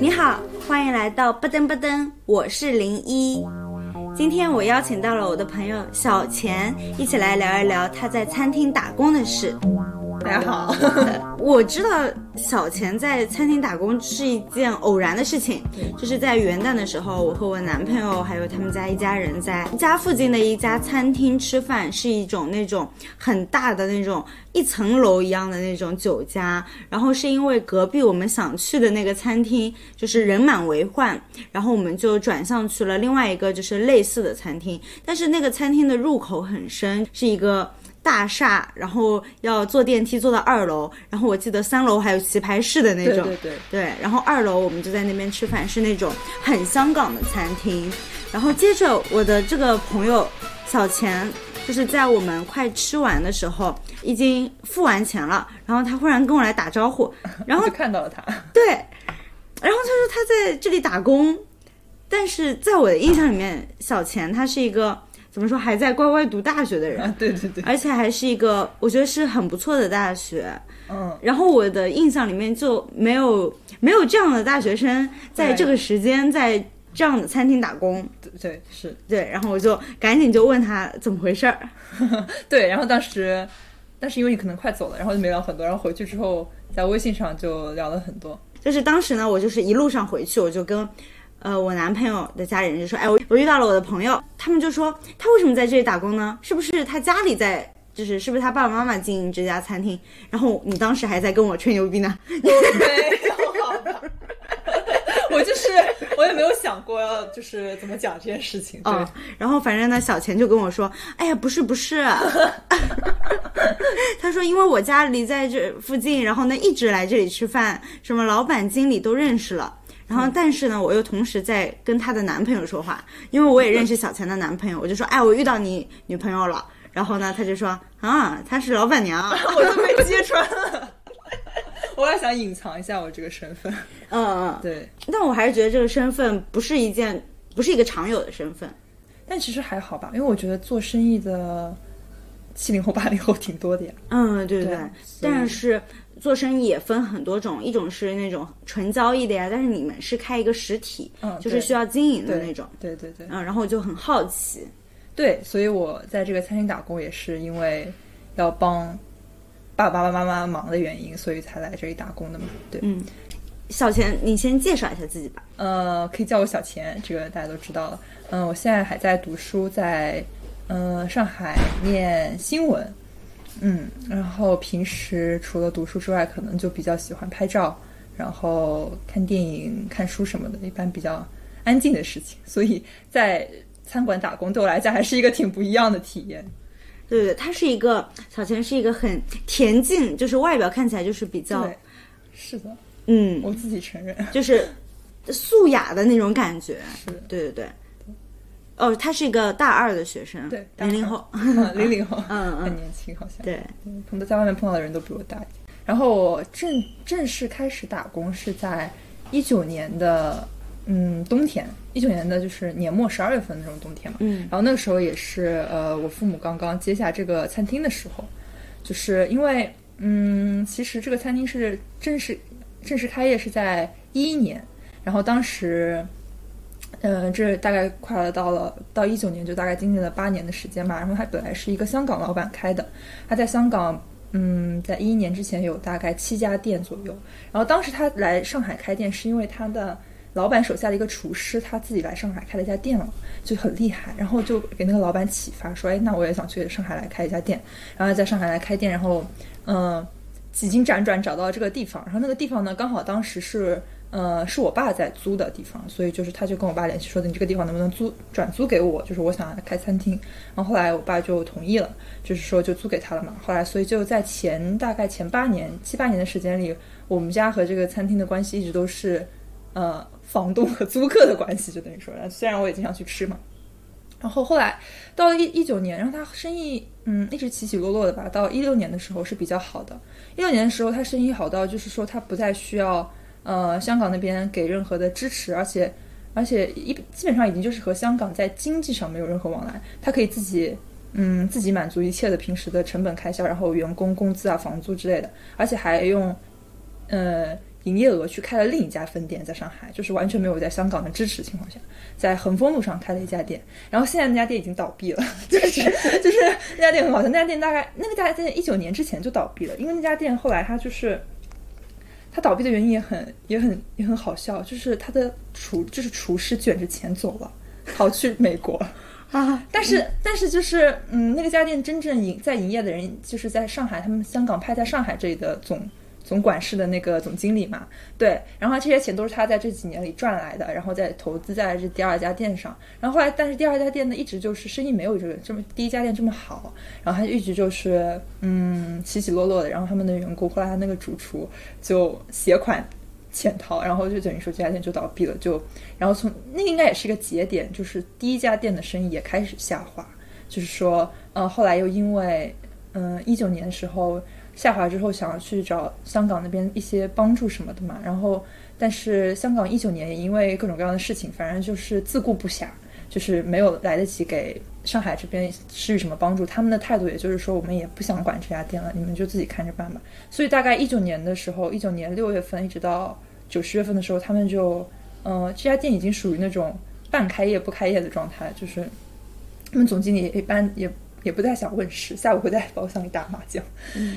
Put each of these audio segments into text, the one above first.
你好，欢迎来到不登不登，我是零一。今天我邀请到了我的朋友小钱，一起来聊一聊他在餐厅打工的事。大家好，我知道小钱在餐厅打工是一件偶然的事情，就是在元旦的时候，我和我男朋友还有他们家一家人在家附近的一家餐厅吃饭，是一种那种很大的那种一层楼一样的那种酒家。然后是因为隔壁我们想去的那个餐厅就是人满为患，然后我们就转向去了另外一个就是类似的餐厅，但是那个餐厅的入口很深，是一个。大厦，然后要坐电梯坐到二楼，然后我记得三楼还有棋牌室的那种，对对对，然后二楼我们就在那边吃饭，是那种很香港的餐厅。然后接着我的这个朋友小钱，就是在我们快吃完的时候，已经付完钱了，然后他忽然跟我来打招呼，然后就看到了他，对，然后他说他在这里打工，但是在我的印象里面，小钱他是一个。怎么说还在乖乖读大学的人，对对对，而且还是一个我觉得是很不错的大学，嗯，然后我的印象里面就没有没有这样的大学生在这个时间在这样的餐厅打工，对是，对，然后我就赶紧就问他怎么回事儿，对，然后当时，但是因为你可能快走了，然后就没聊很多，然后回去之后在微信上就聊了很多，就是当时呢，我就是一路上回去，我就跟。呃，我男朋友的家里人就说：“哎，我我遇到了我的朋友，他们就说他为什么在这里打工呢？是不是他家里在，就是是不是他爸爸妈妈经营这家餐厅？然后你当时还在跟我吹牛逼呢？没有，我就是我也没有想过要就是怎么讲这件事情。对，然后反正呢，小钱就跟我说：哎呀，不是不是，他说因为我家里在这附近，然后呢一直来这里吃饭，什么老板经理都认识了。”然后，但是呢，我又同时在跟她的男朋友说话，因为我也认识小钱的男朋友，我就说，哎，我遇到你女朋友了。然后呢，他就说，啊，她是老板娘，我都没揭穿。我还想隐藏一下我这个身份。嗯嗯，对。但我还是觉得这个身份不是一件，不是一个常有的身份。但其实还好吧，因为我觉得做生意的七零后、八零后挺多的呀。嗯，对对对。但是。做生意也分很多种，一种是那种纯交易的呀，但是你们是开一个实体，嗯，就是需要经营的那种，对对对，嗯，然后我就很好奇，对，所以我在这个餐厅打工也是因为要帮爸爸爸妈妈忙的原因，所以才来这里打工的嘛，对，嗯，小钱，你先介绍一下自己吧，呃，可以叫我小钱，这个大家都知道了，嗯，我现在还在读书，在嗯上海念新闻。嗯，然后平时除了读书之外，可能就比较喜欢拍照，然后看电影、看书什么的，一般比较安静的事情。所以在餐馆打工对我来讲还是一个挺不一样的体验。对对，他是一个小钱，是一个很恬静，就是外表看起来就是比较，是的，嗯，我自己承认，就是素雅的那种感觉。是，对对对。哦，他是一个大二的学生，对，零零后，零零后，嗯 很年轻，好像。对，很多在外面碰到的人都比我大一点。然后我正正式开始打工是在一九年的嗯冬天，一九年的就是年末十二月份那种冬天嘛。嗯。然后那个时候也是呃我父母刚刚接下这个餐厅的时候，就是因为嗯其实这个餐厅是正式正式开业是在一一年，然后当时。嗯，这大概快了到了到一九年，就大概经历了八年的时间吧。然后他本来是一个香港老板开的，他在香港，嗯，在一一年之前有大概七家店左右。然后当时他来上海开店，是因为他的老板手下的一个厨师他自己来上海开了一家店了，就很厉害。然后就给那个老板启发说，哎，那我也想去上海来开一家店。然后在上海来开店，然后嗯，几经辗转找到这个地方。然后那个地方呢，刚好当时是。呃，是我爸在租的地方，所以就是他就跟我爸联系说的，你这个地方能不能租转租给我？就是我想开餐厅。然后后来我爸就同意了，就是说就租给他了嘛。后来所以就在前大概前八年七八年的时间里，我们家和这个餐厅的关系一直都是呃房东和租客的关系，就等于说，虽然我也经常去吃嘛。然后后来到了一一九年，然后他生意嗯一直起起落落的吧。到一六年的时候是比较好的，一六年的时候他生意好到就是说他不再需要。呃，香港那边给任何的支持，而且，而且一基本上已经就是和香港在经济上没有任何往来，他可以自己嗯自己满足一切的平时的成本开销，然后员工工资啊、房租之类的，而且还用呃营业额去开了另一家分店在上海，就是完全没有在香港的支持情况下，在恒丰路上开了一家店，然后现在那家店已经倒闭了，就是就是那家店很好笑，那家店大概那个家店一九年之前就倒闭了，因为那家店后来它就是。它倒闭的原因也很也很也很好笑，就是他的厨就是厨师卷着钱走了，逃去美国 啊。但是但是就是嗯，那个家店真正营在营业的人，就是在上海，他们香港派在上海这里的总总管事的那个总经理嘛。对，然后这些钱都是他在这几年里赚来的，然后再投资在这第二家店上。然后后来，但是第二家店呢，一直就是生意没有这个这么第一家店这么好，然后他一直就是嗯起起落落的。然后他们的员工后来他那个主厨就携款潜逃，然后就等于说这家店就倒闭了。就然后从那应该也是一个节点，就是第一家店的生意也开始下滑。就是说，呃，后来又因为嗯一九年的时候下滑之后，想要去找香港那边一些帮助什么的嘛，然后。但是香港一九年也因为各种各样的事情，反正就是自顾不暇，就是没有来得及给上海这边施予什么帮助。他们的态度也就是说，我们也不想管这家店了，你们就自己看着办吧。所以大概一九年的时候，一九年六月份一直到九十月份的时候，他们就，呃，这家店已经属于那种半开业不开业的状态，就是他们总经理一般也。也不太想问世，下午会在包厢里打麻将，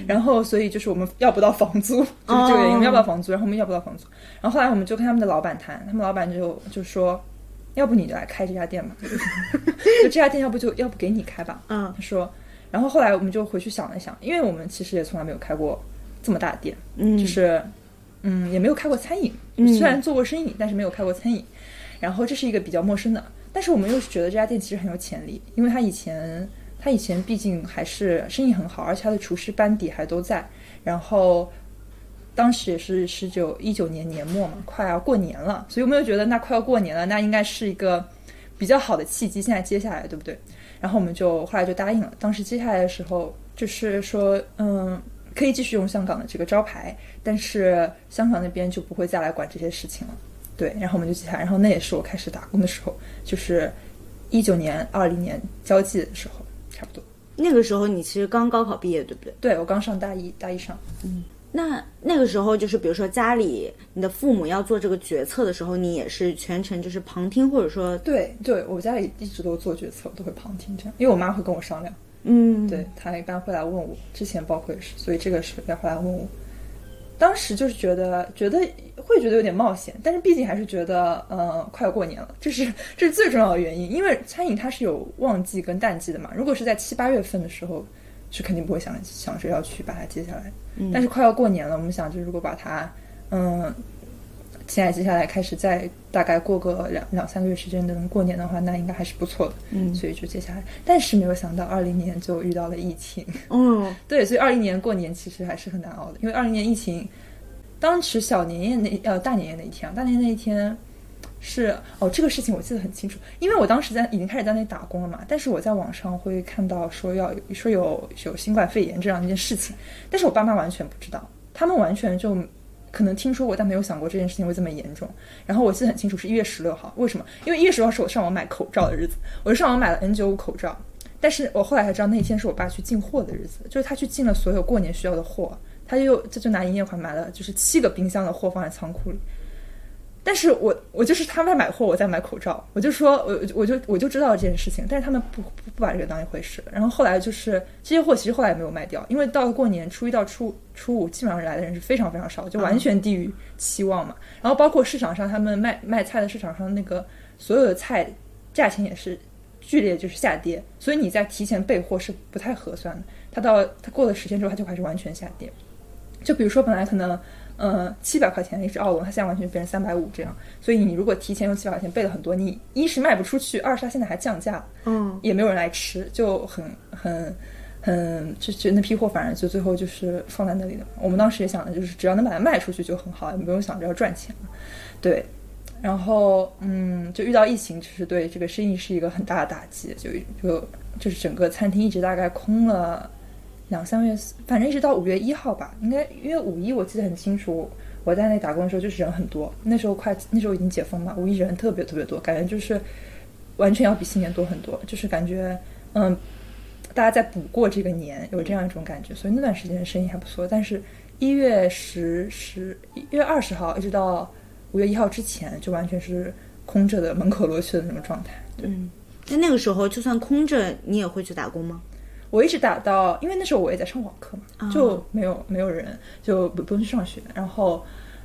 然后所以就是我们要不到房租，就是这个原因，我们要不到房租，然后我们要不到房租，然后后来我们就跟他们的老板谈，他们老板就就说，要不你来开这家店吧，就这家店要不就要不给你开吧，嗯，他说，然后后来我们就回去想了想，因为我们其实也从来没有开过这么大的店，嗯，就是嗯也没有开过餐饮，虽然做过生意，但是没有开过餐饮，然后这是一个比较陌生的，但是我们又是觉得这家店其实很有潜力，因为他以前。他以前毕竟还是生意很好，而且他的厨师班底还都在。然后当时也是十九一九年年末嘛，快要过年了，所以我们就觉得那快要过年了，那应该是一个比较好的契机，现在接下来对不对？然后我们就后来就答应了。当时接下来的时候，就是说，嗯，可以继续用香港的这个招牌，但是香港那边就不会再来管这些事情了。对，然后我们就接下来，然后那也是我开始打工的时候，就是一九年二零年交际的时候。差不多，那个时候你其实刚高考毕业，对不对？对，我刚上大一，大一上。嗯，那那个时候就是，比如说家里你的父母要做这个决策的时候，你也是全程就是旁听，或者说，对，对我家里一直都做决策，都会旁听这样，因为我妈会跟我商量。嗯，对她一般会来问我，之前包括也是，所以这个是要回来问我。当时就是觉得，觉得会觉得有点冒险，但是毕竟还是觉得，呃，快要过年了，这是 这是最重要的原因。因为餐饮它是有旺季跟淡季的嘛。如果是在七八月份的时候，是肯定不会想想着要去把它接下来。但是快要过年了，我们想，就如果把它，嗯，现在接下来开始再大概过个两两三个月时间能过年的话，那应该还是不错的。嗯，所以就接下来，但是没有想到二零年就遇到了疫情。嗯，对，所以二零年过年其实还是很难熬的，因为二零年疫情。当时小年夜那呃大年夜那一天，大年夜那一天是哦这个事情我记得很清楚，因为我当时在已经开始在那里打工了嘛。但是我在网上会看到说要说有有新冠肺炎这样一件事情，但是我爸妈完全不知道，他们完全就可能听说过，但没有想过这件事情会这么严重。然后我记得很清楚是一月十六号，为什么？因为一月十六号是我上网买口罩的日子，我就上网买了 N 九五口罩。但是我后来才知道那一天是我爸去进货的日子，就是他去进了所有过年需要的货。他又这就拿营业款买了，就是七个冰箱的货放在仓库里。但是我我就是他们在买货，我在买口罩，我就说我我就我就知道这件事情，但是他们不不不把这个当一回事。然后后来就是这些货其实后来也没有卖掉，因为到了过年初一到初初五，基本上来的人是非常非常少，就完全低于期望嘛。然后包括市场上他们卖卖菜的市场上那个所有的菜价钱也是剧烈就是下跌，所以你在提前备货是不太合算的。他到他过了十天之后，他就开始完全下跌。就比如说，本来可能，呃，七百块钱的一只奥龙，它现在完全变成三百五这样。所以你如果提前用七百块钱备了很多，你一是卖不出去，二是它现在还降价，嗯，也没有人来吃，就很很很，就就那批货，反正就最后就是放在那里的。我们当时也想的就是，只要能把它卖出去就很好，也不用想着要赚钱对，然后嗯，就遇到疫情，就是对这个生意是一个很大的打击，就就就是整个餐厅一直大概空了。两三月，反正一直到五月一号吧，应该因为五一我记得很清楚，我在那打工的时候就是人很多，那时候快那时候已经解封嘛，五一人特别特别多，感觉就是完全要比新年多很多，就是感觉嗯，大家在补过这个年，有这样一种感觉，所以那段时间生意还不错。但是，一月十十一月二十号一直到五月一号之前，就完全是空着的，门口罗雀的那种状态。对，在那个时候，就算空着，你也会去打工吗？我一直打到，因为那时候我也在上网课嘛，就没有没有人，就不不用去上学。然后，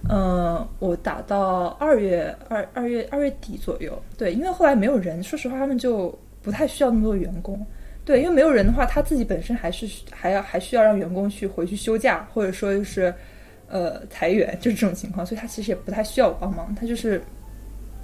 嗯，我打到二月二二月二月底左右，对，因为后来没有人，说实话，他们就不太需要那么多员工。对，因为没有人的话，他自己本身还是还要还需要让员工去回去休假，或者说就是呃裁员，就是这种情况，所以他其实也不太需要我帮忙，他就是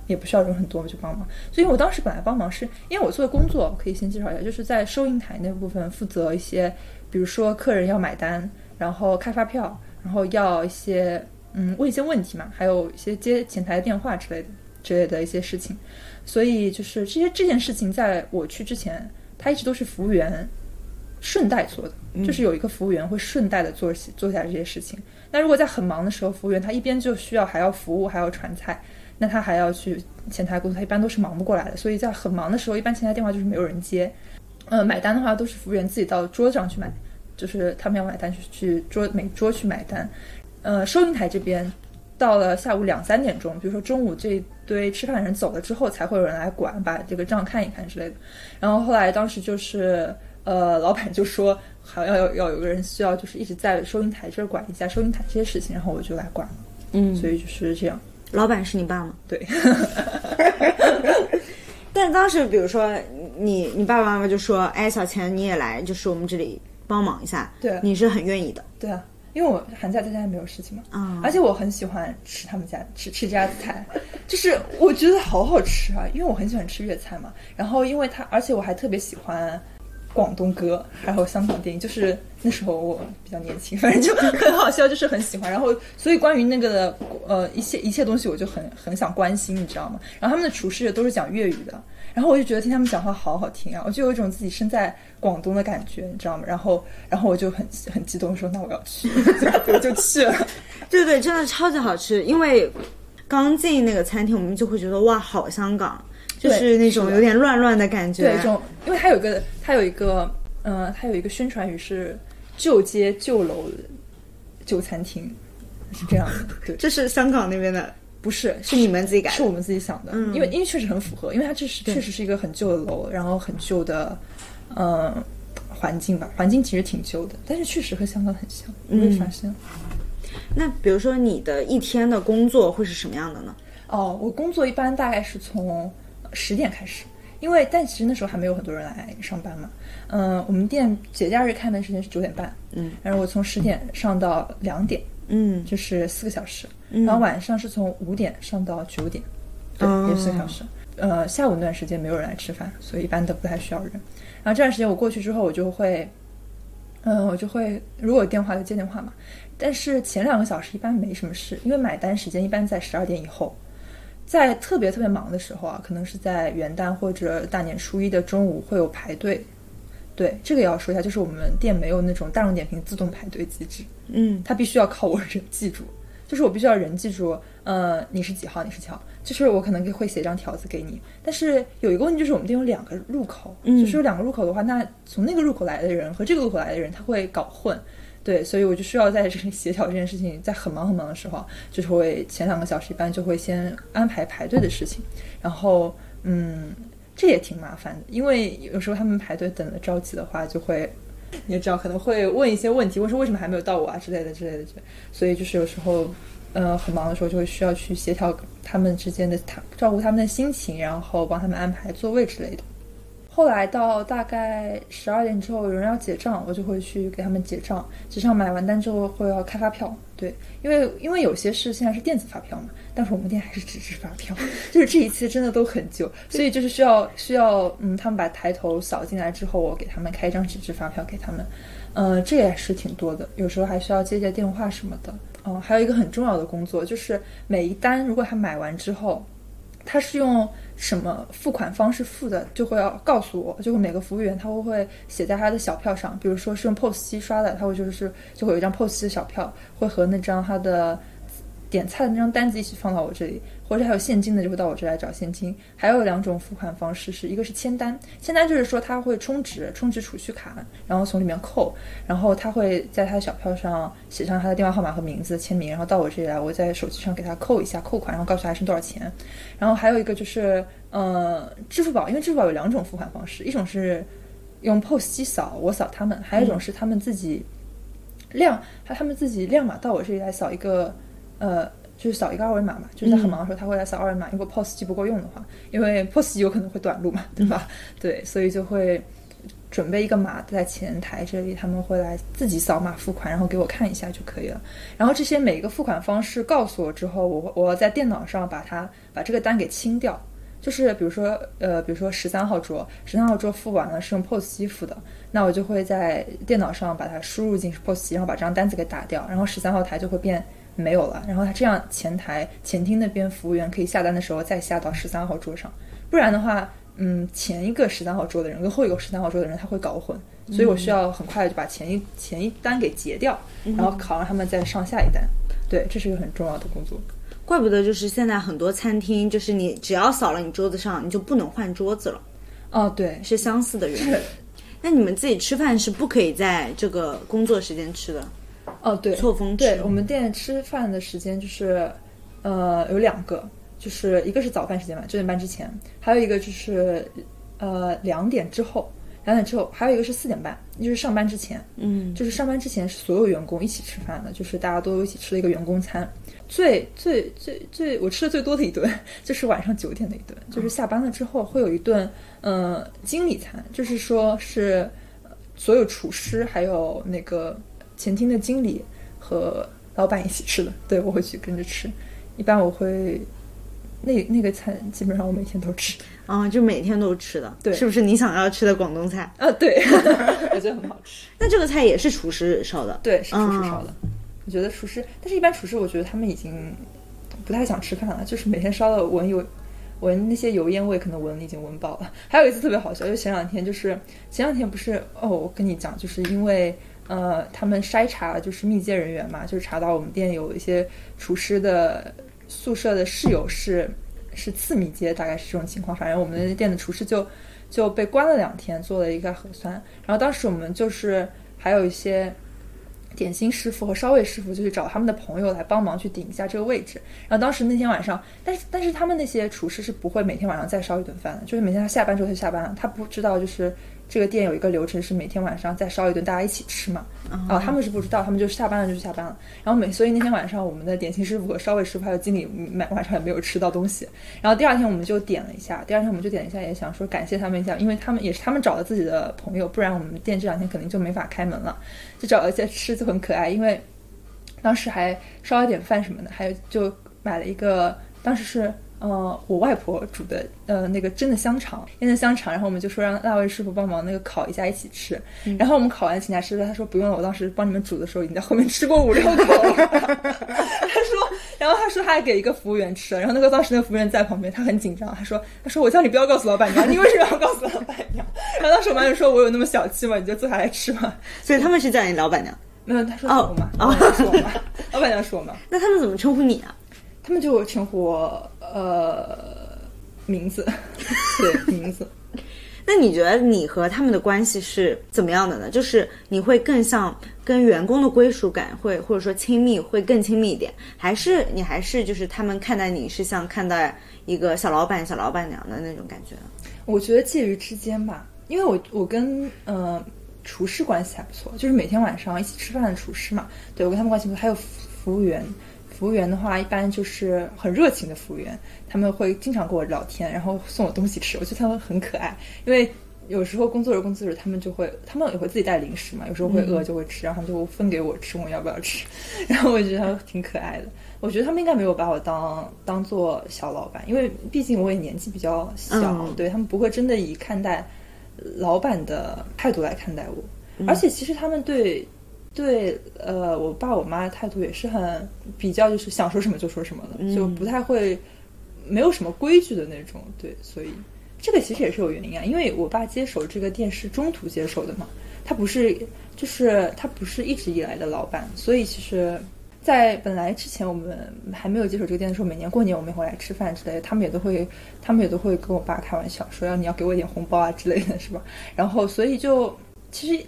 也不需要人很多我就帮忙。所以我当时本来帮忙是因为我做的工作可以先介绍一下，就是在收银台那部分负责一些，比如说客人要买单，然后开发票，然后要一些嗯问一些问题嘛，还有一些接前台电话之类的之类的一些事情。所以就是这些这件事情，在我去之前。他一直都是服务员顺带做的，就是有一个服务员会顺带的做做下这些事情。那如果在很忙的时候，服务员他一边就需要还要服务还要传菜，那他还要去前台工作，他一般都是忙不过来的。所以在很忙的时候，一般前台电话就是没有人接。呃，买单的话都是服务员自己到桌子上去买，就是他们要买单去去桌每桌去买单。呃，收银台这边。到了下午两三点钟，比如说中午这一堆吃饭的人走了之后，才会有人来管，把这个账看一看之类的。然后后来当时就是，呃，老板就说，好要要要有个人需要，就是一直在收银台这儿管一下收银台这些事情，然后我就来管了。嗯，所以就是这样。老板是你爸吗？对。但当时比如说你你爸爸妈妈就说，哎，小钱你也来，就是我们这里帮忙一下。对。你是很愿意的。对啊。因为我寒假在家也没有事情嘛，啊，而且我很喜欢吃他们家吃吃家菜，就是我觉得好好吃啊，因为我很喜欢吃粤菜嘛。然后因为他，而且我还特别喜欢广东歌，还有香港电影。就是那时候我比较年轻，反正就很好笑，就是很喜欢。然后所以关于那个的呃一切一切东西，我就很很想关心，你知道吗？然后他们的厨师也都是讲粤语的。然后我就觉得听他们讲话好好听啊，我就有一种自己身在广东的感觉，你知道吗？然后，然后我就很很激动，说那我要去，我就去了。对对，真的超级好吃。因为刚进那个餐厅，我们就会觉得哇，好香港，就是那种有点乱乱的感觉。对，这种，因为它有个，它有一个，呃，它有一个宣传语是旧街旧楼旧餐厅，是这样的。对，这是香港那边的。不是，是你们自己改，是我们自己想的。嗯，因为因为确实很符合，因为它这是确实是一个很旧的楼，然后很旧的，嗯，环境吧，环境其实挺旧的，但是确实和香港很像，你会发现。那比如说你的一天的工作会是什么样的呢？哦，我工作一般大概是从十点开始，因为但其实那时候还没有很多人来上班嘛。嗯，我们店节假日开门时间是九点半，嗯，然后我从十点上到两点。嗯，就是四个小时，然后晚上是从五点上到九点，对，也是四个小时。呃，下午那段时间没有人来吃饭，所以一般都不太需要人。然后这段时间我过去之后，我就会，嗯，我就会如果有电话就接电话嘛。但是前两个小时一般没什么事，因为买单时间一般在十二点以后。在特别特别忙的时候啊，可能是在元旦或者大年初一的中午会有排队。对，这个也要说一下，就是我们店没有那种大众点评自动排队机制，嗯，它必须要靠我人记住，就是我必须要人记住，呃，你是几号，你是几号，就是我可能会写一张条子给你，但是有一个问题就是我们店有两个入口，嗯，就是有两个入口的话，那从那个入口来的人和这个入口来的人他会搞混，对，所以我就需要在这里协调这件事情，在很忙很忙的时候，就是会前两个小时一般就会先安排排队的事情，然后，嗯。这也挺麻烦的，因为有时候他们排队等的着急的话，就会你也知道可能会问一些问题，问说为什么还没有到我啊之类的之类的，所以就是有时候，呃，很忙的时候就会需要去协调他们之间的他照顾他们的心情，然后帮他们安排座位之类的。后来到大概十二点之后，有人要结账，我就会去给他们结账。结账买完单之后会要开发票，对，因为因为有些是现在是电子发票嘛，但是我们店还是纸质发票，就是这一切真的都很旧，所以就是需要需要嗯，他们把抬头扫进来之后，我给他们开一张纸质发票给他们，呃，这也是挺多的，有时候还需要接接电话什么的。哦，还有一个很重要的工作就是每一单如果他买完之后。他是用什么付款方式付的，就会要告诉我，就会每个服务员他会会写在他的小票上，比如说是用 POS 机刷的，他会就是就会有一张 POS 机的小票，会和那张他的点菜的那张单子一起放到我这里，或者还有现金的就会到我这来找现金。还有两种付款方式，是一个是签单，签单就是说他会充值，充值储蓄卡，然后从里面扣，然后他会在他的小票上写上他的电话号码和名字签名，然后到我这里来，我在手机上给他扣一下扣款，然后告诉他还剩多少钱。然后还有一个就是呃支付宝，因为支付宝有两种付款方式，一种是用 POS 机扫，我扫他们；还有一种是他们自己亮，还他们自己亮码到我这里来扫一个。呃，就是扫一个二维码嘛，就是在很忙的时候他会来扫二维码。如果 POS 机不够用的话，因为 POS 机有可能会短路嘛，对吧？对，所以就会准备一个码在前台这里，他们会来自己扫码付款，然后给我看一下就可以了。然后这些每一个付款方式告诉我之后，我我要在电脑上把它把这个单给清掉。就是比如说，呃，比如说十三号桌，十三号桌付完了是用 POS 机付的，那我就会在电脑上把它输入进 POS 机，然后把这张单子给打掉，然后十三号台就会变。没有了，然后他这样前台前厅那边服务员可以下单的时候再下到十三号桌上，不然的话，嗯，前一个十三号桌的人跟后一个十三号桌的人他会搞混，所以我需要很快的就把前一前一单给结掉，然后考让他们再上下一单。对，这是一个很重要的工作。怪不得就是现在很多餐厅，就是你只要扫了你桌子上，你就不能换桌子了。哦，对，是相似的原因。那你们自己吃饭是不可以在这个工作时间吃的？哦，对，错峰对我们店吃饭的时间就是，呃，有两个，就是一个是早饭时间嘛，九点半之前，还有一个就是，呃，两点之后，两点之后，还有一个是四点半，就是上班之前，嗯，就是上班之前是所有员工一起吃饭的，就是大家都一起吃了一个员工餐，最最最最我吃的最多的一顿 就是晚上九点的一顿，就是下班了之后会有一顿，呃，经理餐，就是说是所有厨师还有那个。前厅的经理和老板一起吃的，对我会去跟着吃。一般我会那那个菜基本上我每天都吃，啊，就每天都吃的，对，是不是你想要吃的广东菜？啊，对，我觉得很好吃。那这个菜也是厨师烧的？对，是厨师烧的。我觉得厨师，但是一般厨师，我觉得他们已经不太想吃饭了，就是每天烧的闻油闻那些油烟味，可能闻已经闻饱了。还有一次特别好笑，就前两天，就是前两天不是哦，我跟你讲，就是因为。呃，他们筛查就是密接人员嘛，就是查到我们店有一些厨师的宿舍的室友是是次密接，大概是这种情况。反正我们的店的厨师就就被关了两天，做了一个核酸。然后当时我们就是还有一些点心师傅和烧味师傅，就去找他们的朋友来帮忙去顶一下这个位置。然后当时那天晚上，但是但是他们那些厨师是不会每天晚上再烧一顿饭的，就是每天他下班之后他就下班了，他不知道就是。这个店有一个流程是每天晚上再烧一顿，大家一起吃嘛。哦，他们是不知道，他们就下班了就下班了。然后每所以那天晚上，我们的点心师傅和烧味师傅还有经理，晚晚上也没有吃到东西。然后第二天我们就点了一下，第二天我们就点了一下，也想说感谢他们一下，因为他们也是他们找了自己的朋友，不然我们店这两天肯定就没法开门了。就找了一些吃，就很可爱，因为当时还烧了点饭什么的，还有就买了一个，当时是。呃，我外婆煮的呃那个蒸的香肠，腌的香肠，然后我们就说让那位师傅帮忙那个烤一下一起吃，然后我们烤完请他吃，他说不用了，我当时帮你们煮的时候已经在后面吃过五六口了。他说，然后他说他还给一个服务员吃了，然后那个当时那个服务员在旁边，他很紧张，他说他说我叫你不要告诉老板娘，你为什么要告诉老板娘？然后当时我妈就说，我有那么小气吗？你就坐下来吃嘛。所以他们是叫你老板娘？没有，他说我嘛，老板娘是我嘛，老板娘是我嘛。那他们怎么称呼你啊？他们就称呼我呃名字，对名字。那你觉得你和他们的关系是怎么样的呢？就是你会更像跟员工的归属感会或者说亲密会更亲密一点，还是你还是就是他们看待你是像看待一个小老板小老板娘的那种感觉？我觉得介于之间吧，因为我我跟呃厨师关系还不错，就是每天晚上一起吃饭的厨师嘛，对我跟他们关系不错，还有服务员。服务员的话，一般就是很热情的服务员，他们会经常跟我聊天，然后送我东西吃，我觉得他们很可爱。因为有时候工作日工作日，他们就会，他们也会自己带零食嘛，有时候会饿就会吃，然后就分给我吃，问我要不要吃。然后我觉得他们挺可爱的。我觉得他们应该没有把我当当做小老板，因为毕竟我也年纪比较小，对他们不会真的以看待老板的态度来看待我。而且其实他们对。对，呃，我爸我妈的态度也是很比较，就是想说什么就说什么的，就不太会没有什么规矩的那种。对，所以这个其实也是有原因啊，因为我爸接手这个店是中途接手的嘛，他不是就是他不是一直以来的老板，所以其实在本来之前我们还没有接手这个店的时候，每年过年我们也会来吃饭之类的，他们也都会，他们也都会跟我爸开玩笑说要你要给我一点红包啊之类的，是吧？然后所以就其实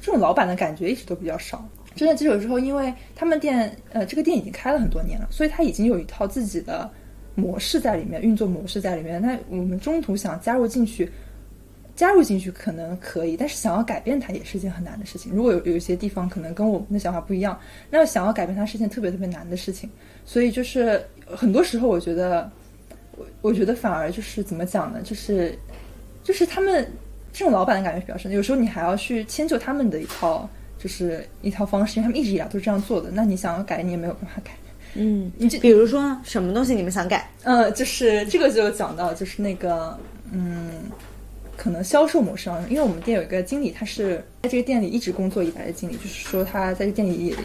这种老板的感觉一直都比较少。真的接手之后，因为他们店呃这个店已经开了很多年了，所以他已经有一套自己的模式在里面，运作模式在里面。那我们中途想加入进去。加入进去可能可以，但是想要改变它也是一件很难的事情。如果有有一些地方可能跟我们的想法不一样，那想要改变它是件特别特别难的事情。所以就是很多时候，我觉得，我我觉得反而就是怎么讲呢？就是就是他们这种老板的感觉比较深。有时候你还要去迁就他们的一套，就是一套方式，因为他们一直以来都是这样做的。那你想要改，你也没有办法改。嗯，你比如说呢？什么东西你们想改？呃，就是这个就讲到就是那个嗯。可能销售模式上，因为我们店有一个经理，他是在这个店里一直工作以来的经理，就是说他在这店里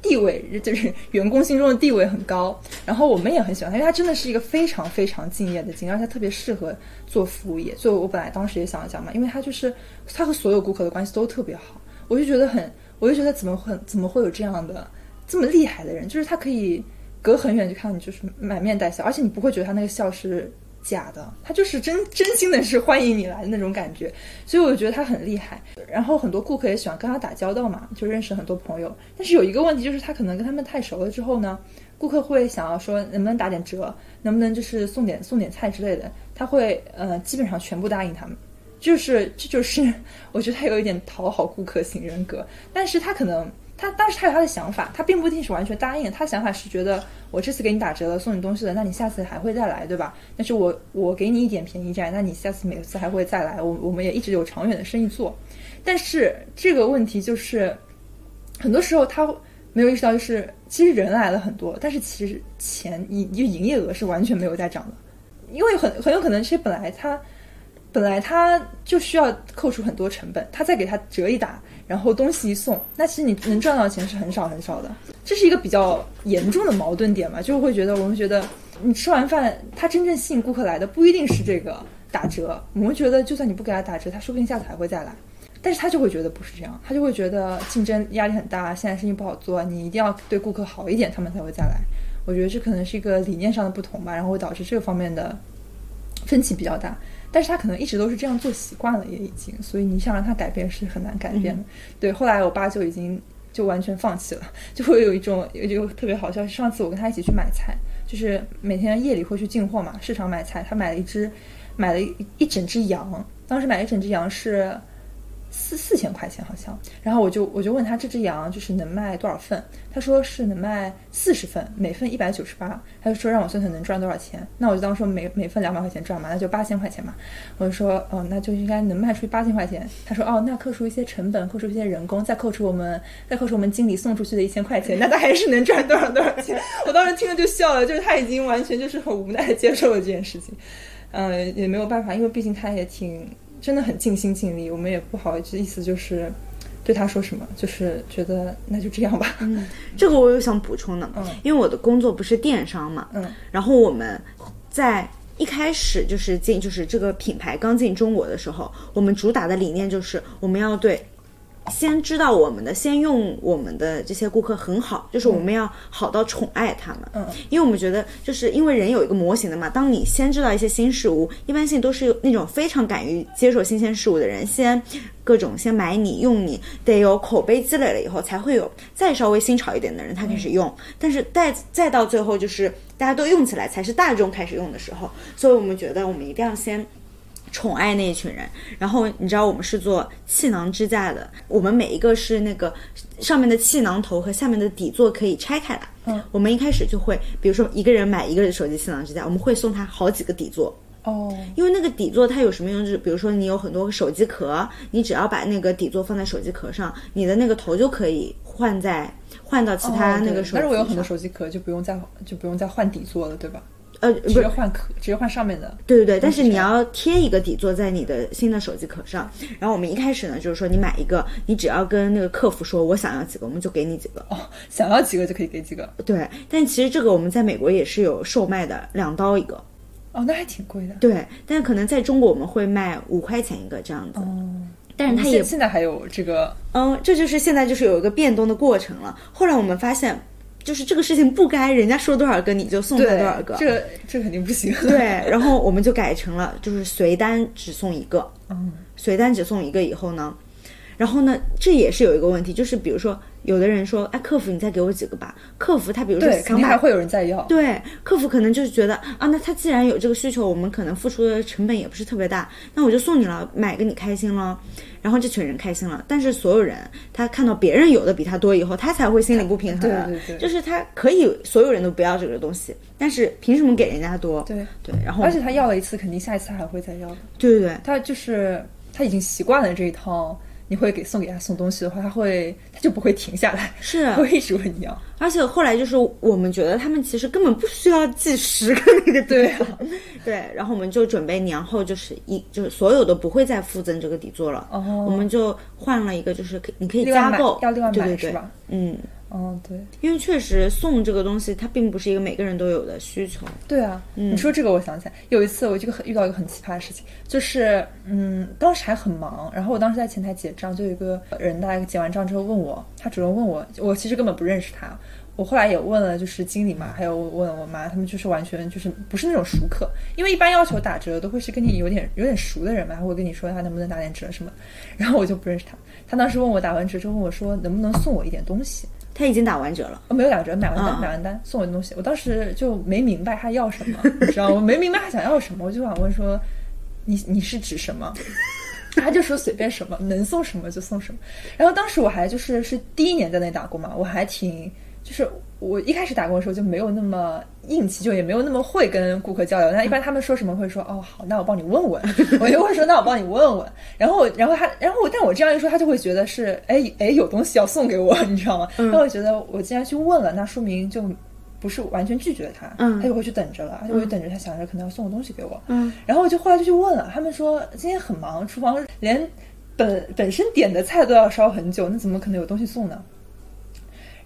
地位，就是员工心中的地位很高。然后我们也很喜欢他，因为他真的是一个非常非常敬业的经理，而且他特别适合做服务业。所以我本来当时也想讲嘛，因为他就是他和所有顾客的关系都特别好，我就觉得很，我就觉得怎么会怎么会有这样的这么厉害的人？就是他可以隔很远就看到你，就是满面带笑，而且你不会觉得他那个笑是。假的，他就是真 真心的是欢迎你来的那种感觉，所以我觉得他很厉害。然后很多顾客也喜欢跟他打交道嘛，就认识很多朋友。但是有一个问题就是，他可能跟他们太熟了之后呢，顾客会想要说能不能打点折，能不能就是送点送点菜之类的，他会呃基本上全部答应他们。就是这就是 我觉得他有一点讨好顾客型人格，但是他可能。他当时他有他的想法，他并不一定是完全答应。他的想法是觉得我这次给你打折了，送你东西了，那你下次还会再来，对吧？但是我我给你一点便宜占，那你下次每次还会再来。我我们也一直有长远的生意做。但是这个问题就是，很多时候他没有意识到，就是其实人来了很多，但是其实钱营就营业额是完全没有在涨的，因为很很有可能其实本来他本来他就需要扣除很多成本，他再给他折一打。然后东西一送，那其实你能赚到钱是很少很少的，这是一个比较严重的矛盾点嘛？就会觉得我们觉得你吃完饭，他真正吸引顾客来的不一定是这个打折，我们觉得就算你不给他打折，他说不定下次还会再来，但是他就会觉得不是这样，他就会觉得竞争压力很大，现在生意不好做，你一定要对顾客好一点，他们才会再来。我觉得这可能是一个理念上的不同吧，然后会导致这个方面的分歧比较大。但是他可能一直都是这样做习惯了，也已经，所以你想让他改变是很难改变的。对，后来我爸就已经就完全放弃了，就会有一种就特别好笑。上次我跟他一起去买菜，就是每天夜里会去进货嘛，市场买菜。他买了一只，买了一一整只羊，当时买一整只羊是。四四千块钱好像，然后我就我就问他这只羊就是能卖多少份，他说是能卖四十份，每份一百九十八，他就说让我算算能赚多少钱，那我就当说每每份两百块钱赚嘛，那就八千块钱嘛，我就说哦那就应该能卖出去八千块钱，他说哦那扣除一些成本，扣除一些人工，再扣除我们再扣除我们经理送出去的一千块钱，那他还是能赚多少多少钱？我当时听了就笑了，就是他已经完全就是很无奈的接受了这件事情，嗯也没有办法，因为毕竟他也挺。真的很尽心尽力，我们也不好意思，就是对他说什么，就是觉得那就这样吧。嗯，这个我有想补充的，嗯，因为我的工作不是电商嘛，嗯，然后我们在一开始就是进，就是这个品牌刚进中国的时候，我们主打的理念就是我们要对。先知道我们的，先用我们的这些顾客很好，就是我们要好到宠爱他们。嗯，因为我们觉得，就是因为人有一个模型的嘛。当你先知道一些新事物，一般性都是那种非常敢于接受新鲜事物的人，先各种先买你用你，得有口碑积累了以后，才会有再稍微新潮一点的人他开始用。但是再再到最后，就是大家都用起来，才是大众开始用的时候。所以我们觉得，我们一定要先。宠爱那一群人，然后你知道我们是做气囊支架的，我们每一个是那个上面的气囊头和下面的底座可以拆开来。嗯，我们一开始就会，比如说一个人买一个手机气囊支架，我们会送他好几个底座。哦，因为那个底座它有什么用？就是比如说你有很多个手机壳，你只要把那个底座放在手机壳上，你的那个头就可以换在换到其他那个手机。但是我有很多手机壳，就不用再就不用再换底座了，对吧？呃，直接换壳，直接换上面的。对对对，但是你要贴一个底座在你的新的手机壳上。然后我们一开始呢，就是说你买一个，你只要跟那个客服说，我想要几个，我们就给你几个。哦，想要几个就可以给几个。对，但其实这个我们在美国也是有售卖的，两刀一个。哦，那还挺贵的。对，但是可能在中国我们会卖五块钱一个这样子。哦。但是它也现现在还有这个，嗯，这就是现在就是有一个变动的过程了。后来我们发现，就是这个事情不该人家说多少个你就送他多少个，这这肯定不行。对，然后我们就改成了就是随单只送一个，嗯，随单只送一个以后呢，然后呢，这也是有一个问题，就是比如说有的人说，哎，客服你再给我几个吧，客服他比如说对，肯定还会有人在要。对，客服可能就是觉得啊，那他既然有这个需求，我们可能付出的成本也不是特别大，那我就送你了，买个你开心了，然后这群人开心了。但是所有人他看到别人有的比他多以后，他才会心里不平衡对啊。对对就是他可以所有人都不要这个东西，但是凭什么给人家多？对对，然后而且他要了一次，肯定下一次还会再要的。对对对，他就是他已经习惯了这一套，你会给送给他送东西的话，他会他就不会停下来，是。啊会一直问你要。而且后来就是我们觉得他们其实根本不需要记十个那个对底座 对，然后我们就准备年后就是一就是所有的不会再附赠这个底座了，哦。我们就换了一个就是可你可以加购，要另外对对对。买是吧？嗯，嗯，对。因为确实送这个东西它并不是一个每个人都有的需求，对啊，你说这个我想起来，有一次我这个很遇到一个很奇葩的事情，就是嗯，当时还很忙，然后我当时在前台结账，就有一个人大概结完账之后问我，他主动问我，我其实根本不认识他。我后来也问了，就是经理嘛，还有问我妈，他们就是完全就是不是那种熟客，因为一般要求打折都会是跟你有点有点熟的人嘛，他会跟你说他能不能打点折什么，然后我就不认识他，他当时问我打完折之后问我说能不能送我一点东西，它已经打完折了。哦，没有打折，买完单、啊买完单送我的东西，我当时就没明白他要什么，你知道吗？我没明白他想要什么，我就想问说，你你是指什么？他就说随便什么，能送什么就送什么。然后当时我还就是是第一年在那打工嘛，我还挺就是我一开始打工的时候就没有那么硬气，就也没有那么会跟顾客交流。那一般他们说什么会说哦好，那我帮你问问，我就会说那我帮你问问。然后然后他然后但我这样一说，他就会觉得是哎哎有东西要送给我，你知道吗？他会觉得我既然去问了，那说明就。不是完全拒绝他，嗯他就会去等着了，他就会等着，他想着可能要送个东西给我，嗯，然后我就后来就去问了，他们说今天很忙，厨房连本本身点的菜都要烧很久，那怎么可能有东西送呢？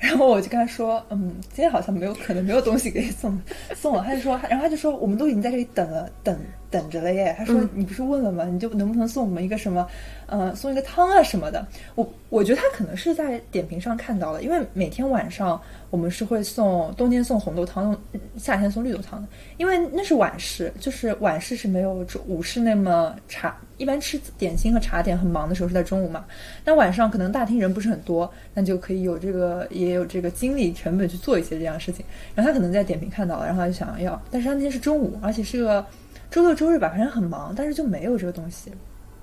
然后我就跟他说，嗯，今天好像没有可能没有东西给你送送了。他就说，然后他就说，我们都已经在这里等了，等等着了耶。他说，你不是问了吗？你就能不能送我们一个什么，呃，送一个汤啊什么的。我我觉得他可能是在点评上看到了，因为每天晚上我们是会送冬天送红豆汤，夏天送绿豆汤的，因为那是晚市，就是晚市是没有午市那么茶。一般吃点心和茶点很忙的时候是在中午嘛，那晚上可能大厅人不是很多，那就可以有这个也有这个精力成本去做一些这样的事情。然后他可能在点评看到了，然后他就想要，但是他那天是中午，而且是个周六周日吧，反正很忙，但是就没有这个东西。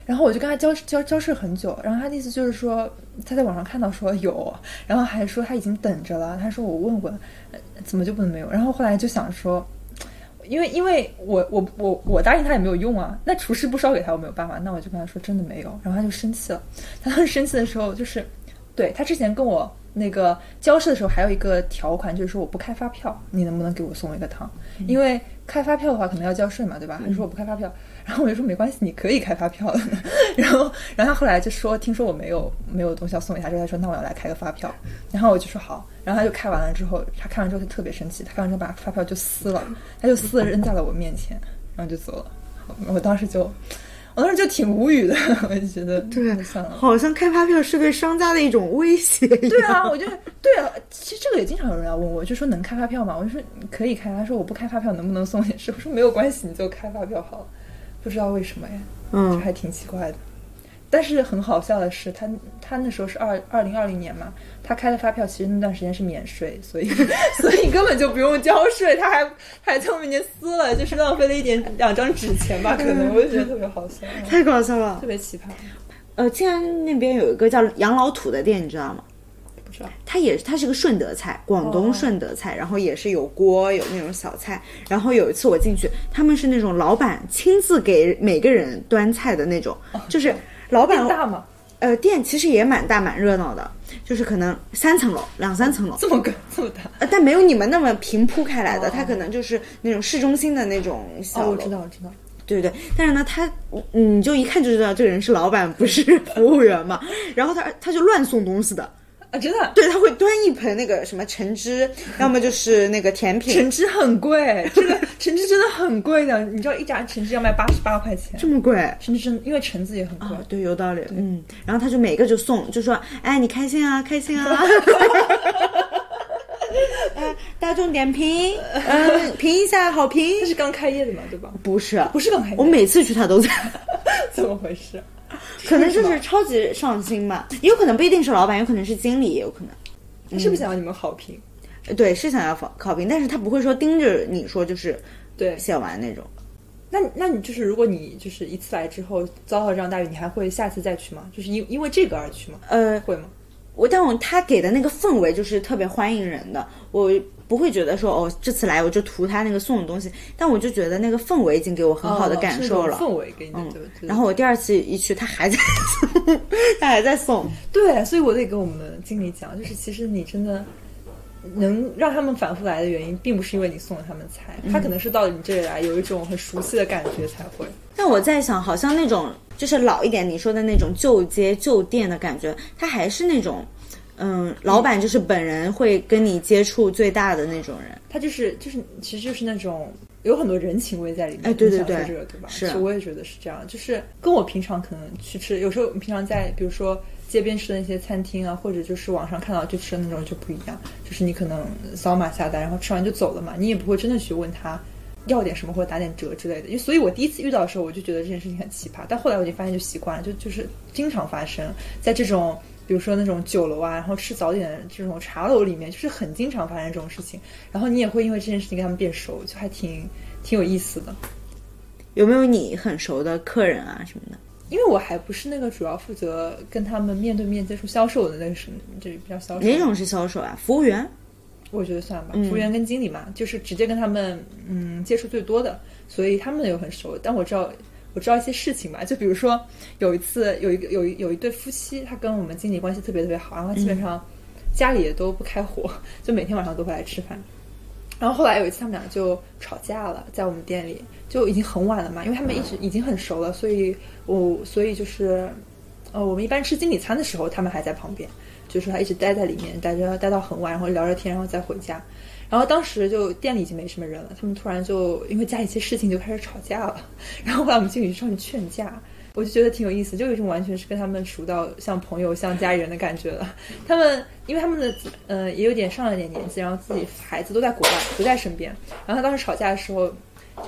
然后我就跟他交交交涉很久，然后他的意思就是说他在网上看到说有，然后还说他已经等着了，他说我问问，怎么就不能没有？然后后来就想说。因为因为我我我我答应他也没有用啊，那厨师不烧给他我没有办法，那我就跟他说真的没有，然后他就生气了。他当时生气的时候就是，对他之前跟我那个交涉的时候还有一个条款，就是说我不开发票，你能不能给我送一个汤？因为开发票的话可能要交税嘛，对吧？他说我不开发票，然后我就说没关系，你可以开发票的。然后然后他后来就说听说我没有没有东西要送给他之后，他说那我要来开个发票，然后我就说好。然后他就开完了之后，他开完之后他特别生气，他开完之后把发票就撕了，他就撕了扔在了我面前，然后就走了。我当时就，我当时就挺无语的，我就觉得对。好像开发票是对商家的一种威胁。对啊，我就对啊，其实这个也经常有人要问我，就说能开发票吗？我就说可以开，他说我不开发票能不能送点吃？我说没有关系，你就开发票好了。不知道为什么呀，嗯这还挺奇怪的。但是很好笑的是，他他那时候是二二零二零年嘛，他开的发票其实那段时间是免税，所以 所以根本就不用交税，他还他还在我面前撕了，就是浪费了一点两张纸钱吧，可能我就觉得特别好笑，太搞笑了特。别奇葩。呃，静安那边有一个叫杨老土的店，你知道吗？不知道它也是，它是个顺德菜，广东顺德菜，然后也是有锅，有那种小菜。然后有一次我进去，他们是那种老板亲自给每个人端菜的那种，就是老板大吗？呃店其实也蛮大蛮热闹的，就是可能三层楼、两三层楼，这么个这么大？呃，但没有你们那么平铺开来的，它可能就是那种市中心的那种小哦，楼。我知道，我知道。对对对，但是呢，他嗯你就一看就知道这个人是老板，不是服务员嘛。然后他他就乱送东西的，啊，真的，对，他会端一盆那个什么橙汁，要么就是那个甜品，橙汁很贵，这个橙汁真的很贵的，你知道一扎橙汁要卖八十八块钱，这么贵？橙汁真因为橙子也很贵，啊，对，有道理，嗯，然后他就每个就送，就说，哎，你开心啊，开心啊。呃，大众点评，嗯，评一下，好评。这是刚开业的嘛，对吧？不是，不是刚开业。我每次去他都在，怎么回事？可能就是超级上心吧，也有可能不一定是老板，有可能是经理，也有可能。他是不是想要你们好评？对，是想要好好评，但是他不会说盯着你说就是对写完那种。那那你就是如果你就是一次来之后遭到这样待遇，你还会下次再去吗？就是因因为这个而去吗？呃，会吗？我但我他给的那个氛围就是特别欢迎人的，我不会觉得说哦这次来我就图他那个送的东西，但我就觉得那个氛围已经给我很好的感受了。氛围给你。然后我第二次一去，他还在送，他还在送。对，所以我得跟我们的经理讲，就是其实你真的能让他们反复来的原因，并不是因为你送了他们菜，他可能是到你这里来有一种很熟悉的感觉才会。但我在想，好像那种就是老一点，你说的那种旧街旧店的感觉，他还是那种，嗯，老板就是本人会跟你接触最大的那种人。他就是就是，其实就是那种有很多人情味在里面。哎，对对对，这个对吧？是，我也觉得是这样。就是跟我平常可能去吃，有时候我们平常在比如说街边吃的那些餐厅啊，或者就是网上看到就吃的那种就不一样。就是你可能扫码下单，然后吃完就走了嘛，你也不会真的去问他。要点什么或者打点折之类的，因所以我第一次遇到的时候，我就觉得这件事情很奇葩。但后来我就发现就习惯了，就就是经常发生在这种，比如说那种酒楼啊，然后吃早点的这种茶楼里面，就是很经常发生这种事情。然后你也会因为这件事情跟他们变熟，就还挺挺有意思的。有没有你很熟的客人啊什么的？因为我还不是那个主要负责跟他们面对面接触销售的那个什么，就是比较销售。哪种是销售啊？服务员？我觉得算吧，服务员跟经理嘛，就是直接跟他们嗯接触最多的，所以他们又很熟。但我知道我知道一些事情吧，就比如说有一次有一个有一有一对夫妻，他跟我们经理关系特别特别好，然后基本上家里也都不开火，就每天晚上都会来吃饭。然后后来有一次他们俩就吵架了，在我们店里就已经很晚了嘛，因为他们一直已经很熟了，所以我所以就是呃我们一般吃经理餐的时候，他们还在旁边。就是他一直待在里面，待着待到很晚，然后聊着天，然后再回家。然后当时就店里已经没什么人了，他们突然就因为家里一些事情就开始吵架了。然后后来我们经理就上去劝架，我就觉得挺有意思，就有一种完全是跟他们熟到像朋友、像家人的感觉了。他们因为他们的呃也有点上了点年纪，然后自己孩子都在国外，不在身边。然后他当时吵架的时候。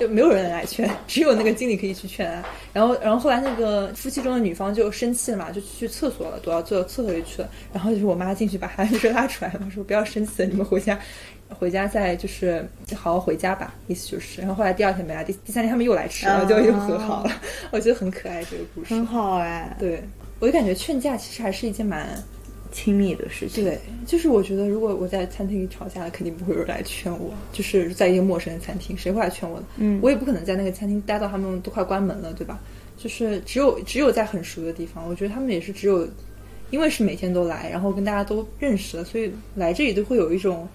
就没有人来劝，只有那个经理可以去劝啊。然后，然后后来那个夫妻中的女方就生气了嘛，就去厕所了，躲到厕厕所里去了。然后就是我妈进去把孩子 拉出来了，说不要生气了，你们回家，回家再就是好好回家吧，意思就是。然后后来第二天没来，第第三天他们又来吃了，就又和好了。我觉得很可爱这个故事，很好哎。对，我就感觉劝架其实还是一件蛮。亲密的事情，对，就是我觉得如果我在餐厅里吵架了，肯定不会有人来劝我。就是在一个陌生的餐厅，谁会来劝我呢？嗯，我也不可能在那个餐厅待到他们都快关门了，对吧？就是只有只有在很熟的地方，我觉得他们也是只有，因为是每天都来，然后跟大家都认识了，所以来这里都会有一种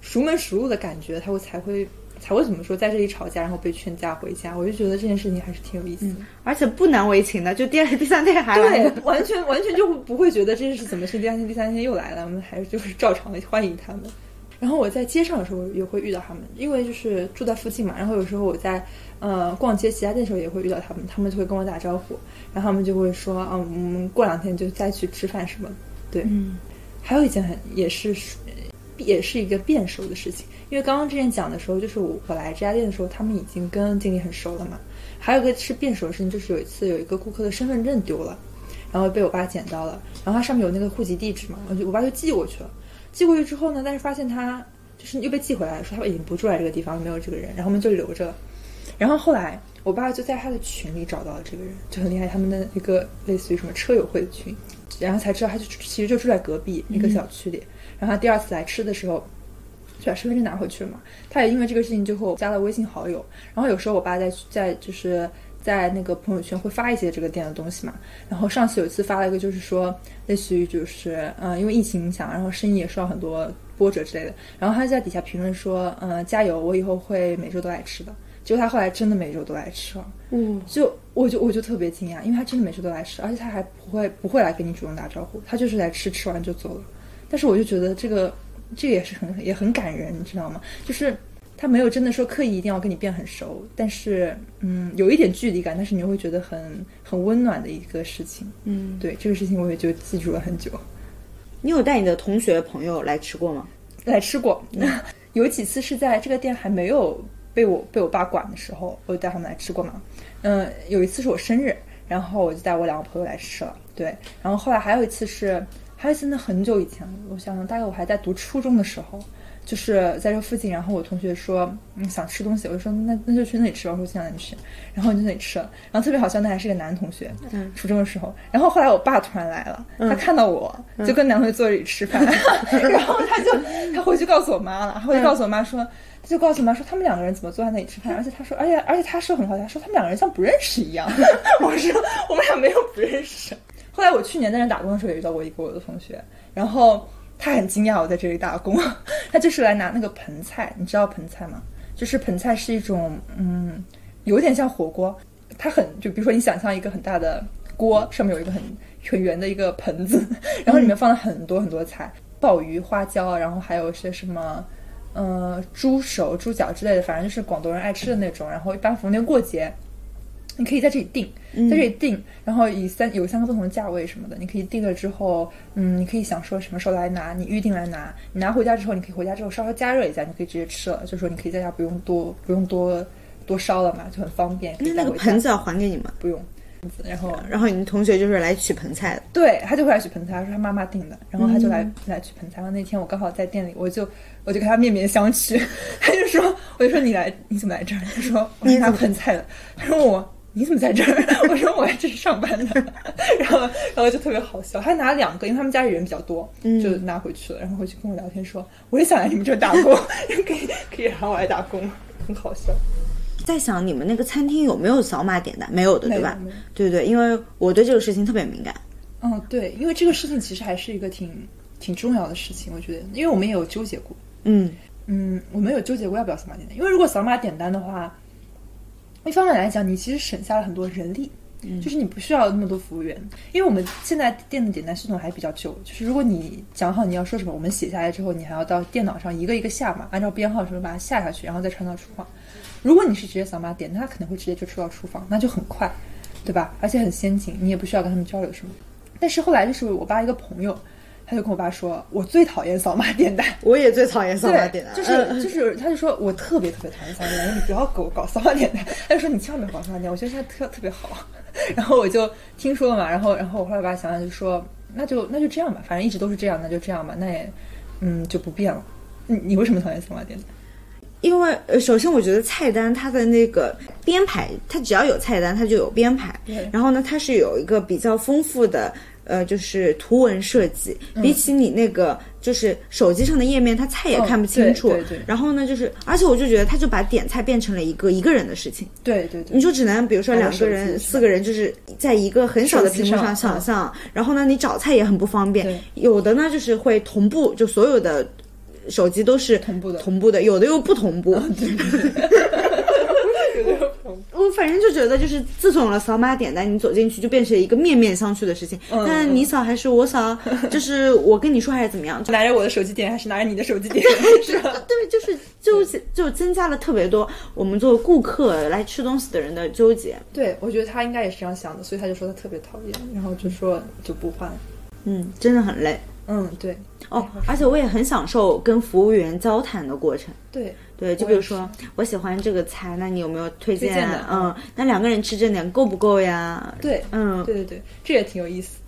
熟门熟路的感觉，他会才会。才会怎么说，在这里吵架，然后被劝架回家，我就觉得这件事情还是挺有意思的，而且不难为情的。就第二天、第三天还来，对，完全完全就不会觉得这件事怎么是第二天、第三天又来了，我们还是就是照常的欢迎他们。然后我在街上的时候也会遇到他们，因为就是住在附近嘛。然后有时候我在呃逛街其他店的时候也会遇到他们，他们就会跟我打招呼，然后他们就会说啊，我们过两天就再去吃饭什么。对，嗯，还有一件很也是也是一个变熟的事情。因为刚刚之前讲的时候，就是我我来这家店的时候，他们已经跟经理很熟了嘛。还有一个是变熟的事情，就是有一次有一个顾客的身份证丢了，然后被我爸捡到了，然后他上面有那个户籍地址嘛，我就我爸就寄过去了。寄过去之后呢，但是发现他就是又被寄回来，说他已经不住在这个地方，没有这个人，然后我们就留着了。然后后来我爸就在他的群里找到了这个人，就很厉害，他们的一个类似于什么车友会的群，然后才知道他就其实就住在隔壁一个小区里。然后他第二次来吃的时候。就把身份证拿回去了嘛。他也因为这个事情就和我加了微信好友。然后有时候我爸在在就是在那个朋友圈会发一些这个店的东西嘛。然后上次有一次发了一个，就是说类似于就是嗯，因为疫情影响，然后生意也受到很多波折之类的。然后他在底下评论说，嗯，加油，我以后会每周都来吃的。结果他后来真的每周都来吃了。嗯，就我就我就特别惊讶，因为他真的每周都来吃，而且他还不会不会来跟你主动打招呼，他就是来吃，吃完就走了。但是我就觉得这个这个也是很也很感人，你知道吗？就是他没有真的说刻意一定要跟你变很熟，但是嗯，有一点距离感，但是你会觉得很很温暖的一个事情。嗯，对这个事情我也就记住了很久。你有带你的同学朋友来吃过吗？来吃过，有几次是在这个店还没有被我被我爸管的时候，我就带他们来吃过嘛。嗯，有一次是我生日，然后我就带我两个朋友来吃了。对，然后后来还有一次是，还有一次那很久以前，我想想，大概我还在读初中的时候，就是在这附近，然后我同学说嗯想吃东西，我就说那那就去那里吃吧，我说现在你吃，然后我就那里吃了，然后特别好笑，那还是个男同学，嗯初中的时候，然后后来我爸突然来了，他看到我就跟男同学坐这里吃饭，然后他就他回去告诉我妈了，他回去告诉我妈说。他就告诉我妈说，他们两个人怎么坐在那里吃饭，而且他说，而且而且他说很好笑，说他们两个人像不认识一样。我说我们俩没有不认识。后来我去年在那打工的时候也遇到过一个我的同学，然后他很惊讶我在这里打工，他就是来拿那个盆菜，你知道盆菜吗？就是盆菜是一种嗯，有点像火锅，它很就比如说你想象一个很大的锅，上面有一个很很圆的一个盆子，然后里面放了很多很多菜，鲍鱼、花椒，然后还有一些什么。呃，猪手、猪脚之类的，反正就是广东人爱吃的那种。然后一般逢年过节，你可以在这里订，在这里订，然后以三有三个不同的价位什么的，你可以订了之后，嗯，你可以想说什么时候来拿，你预定来拿，你拿回家之后，你可以回家之后稍稍加热一下，你可以直接吃了，就说你可以在家不用多不用多多烧了嘛，就很方便。那那个盆子要还给你们，不用，然后然后你同学就是来取盆菜的。对他就会来取盆菜，他说他妈妈订的，然后他就来、来取盆菜。然后那天我刚好在店里，我就我就跟他面面相觑，他就说，我就说你来你怎么来这儿？他说我是拿盆菜的。他说我你怎么在这儿？我说我来这里上班的。然后然后就特别好笑，他拿了两个，因为他们家里人比较多，就拿回去了。然后回去跟我聊天说，我也想来你们这儿打工，可以可以喊我来打工，很好笑。在想你们那个餐厅有没有扫码点单？没有的，对吧？对对，因为我对这个事情特别敏感。嗯，对，因为这个事情其实还是一个挺挺重要的事情，我觉得，因为我们也有纠结过。嗯嗯，我们有纠结过要不要扫码点单，因为如果扫码点单的话，一方面来讲，你其实省下了很多人力，就是你不需要那么多服务员，因为我们现在店的点单系统还比较旧，就是如果你讲好你要说什么，我们写下来之后，你还要到电脑上一个一个下嘛，按照编号什么把它下下去，然后再传到厨房。如果你是直接扫码点，那它可能会直接就出到厨房，那就很快，对吧？而且很先进，你也不需要跟他们交流什么。但是后来就是我爸一个朋友，他就跟我爸说，我最讨厌扫码点单。我也最讨厌扫码点单，就是嗯就是，他就说我特别特别讨厌扫码点单，你不要给我搞扫码点单。他就说你千万别搞扫码点单，我觉得现在特特别好。然后我就听说了嘛，然后然后我后来爸想想就说，那就那就这样吧，反正一直都是这样，那就这样吧，那也嗯就不变了。你你为什么讨厌扫码点单？因为呃，首先我觉得菜单它的那个编排，它只要有菜单，它就有编排。然后呢，它是有一个比较丰富的呃，就是图文设计，嗯比起你那个就是手机上的页面，它菜也哦看不清楚。对对对然后呢，就是而且我就觉得，他就把点菜变成了一个一个人的事情。对对对你，就只能比如说两个人、四个人，就是在一个很小的屏幕上想象，然后呢，你找菜也很不方便。有的呢就是会同步，就所有的手机都是同步的同步的，有的又不同步。我反正就觉得，就是自从有了扫码点单，你走进去就变成一个面面相觑的事情。嗯但你扫还是我扫，就是我跟你说还是怎么样？就拿着我的手机点还是拿着你的手机点？是吧？对，就是纠结就增加了特别多我们作为顾客来吃东西的人的纠结。对，我觉得他应该也是这样想的，所以他就说他特别讨厌，然后就说就不换。嗯，真的很累。嗯，对，哦，而且我也很享受跟服务员交谈的过程。对，对，就比如说我喜欢这个菜，那你有没有推荐？推荐的嗯，那两个人吃这点够不够呀？对，嗯，对对对，这也挺有意思的。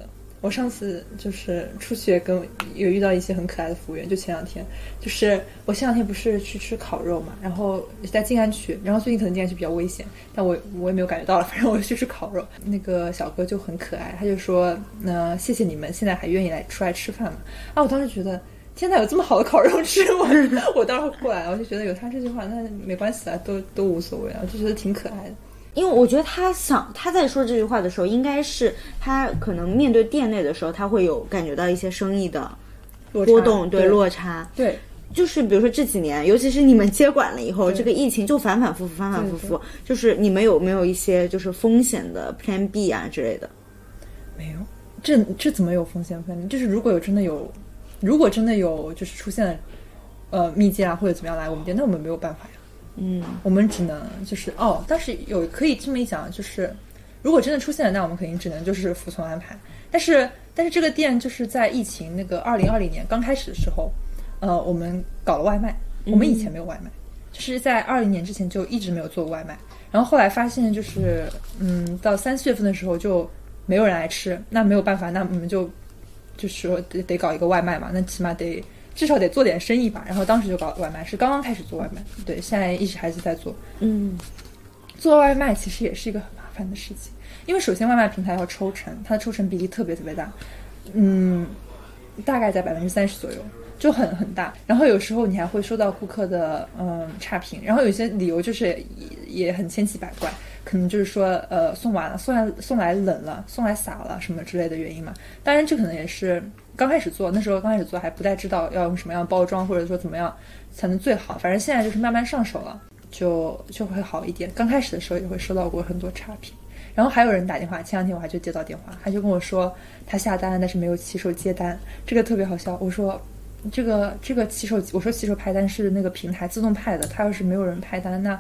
我上次就是出去跟有遇到一些很可爱的服务员，就前两天，就是我前两天不是去吃烤肉嘛，然后在静安区，然后最近可能静安区比较危险，但我我也没有感觉到了，反正我去吃烤肉，那个小哥就很可爱，他就说，那、谢谢你们现在还愿意来出来吃饭嘛，啊，我当时觉得。天呐，有这么好的烤肉吃，我 我当时过来，我就觉得有他这句话，那没关系啊，都都无所谓啊，我就觉得挺可爱的。因为我觉得他想他在说这句话的时候，应该是他可能面对店内的时候，他会有感觉到一些生意的波动，对落差。对就是比如说这几年，尤其是你们接管了以后，这个疫情就反反复复，反反复复。就是你们有没有一些就是风险的 Plan B 啊之类的？没有，这这怎么有风险分离？就是如果有真的有如果真的有就是出现了呃密接啊或者怎么样来我们店，那我们没有办法呀。嗯，我们只能就是哦，但是有可以这么一讲，就是如果真的出现了，那我们肯定只能就是服从安排。但是但是这个店就是在疫情那个二零二零年刚开始的时候，呃，我们搞了外卖，我们以前没有外卖，就是在二零年之前就一直没有做过外卖。然后后来发现就是嗯，到三四月份的时候就没有人来吃，那没有办法，那我们就就是说得得搞一个外卖嘛，那起码得。至少得做点生意吧，然后当时就搞外卖，是刚刚开始做外卖，对，现在一直还是在做。嗯，做外卖其实也是一个很麻烦的事情，因为首先外卖平台要抽成，它的抽成比例特别特别大，嗯，大概在百分之三十左右，就很很大。然后有时候你还会收到顾客的嗯差评，然后有些理由就是也也很千奇百怪，可能就是说呃送晚了，送来送来冷了，送来洒了什么之类的原因嘛。当然这可能也是。刚开始做，那时候刚开始做还不太知道要用什么样包装，或者说怎么样才能最好。反正现在就是慢慢上手了，就就会好一点。刚开始的时候也会收到过很多差评，然后还有人打电话，前两天我还就接到电话，他就跟我说他下单，但是没有骑手接单，这个特别好笑。我说这个这个骑手，我说骑手派单是那个平台自动派的，他要是没有人派单，那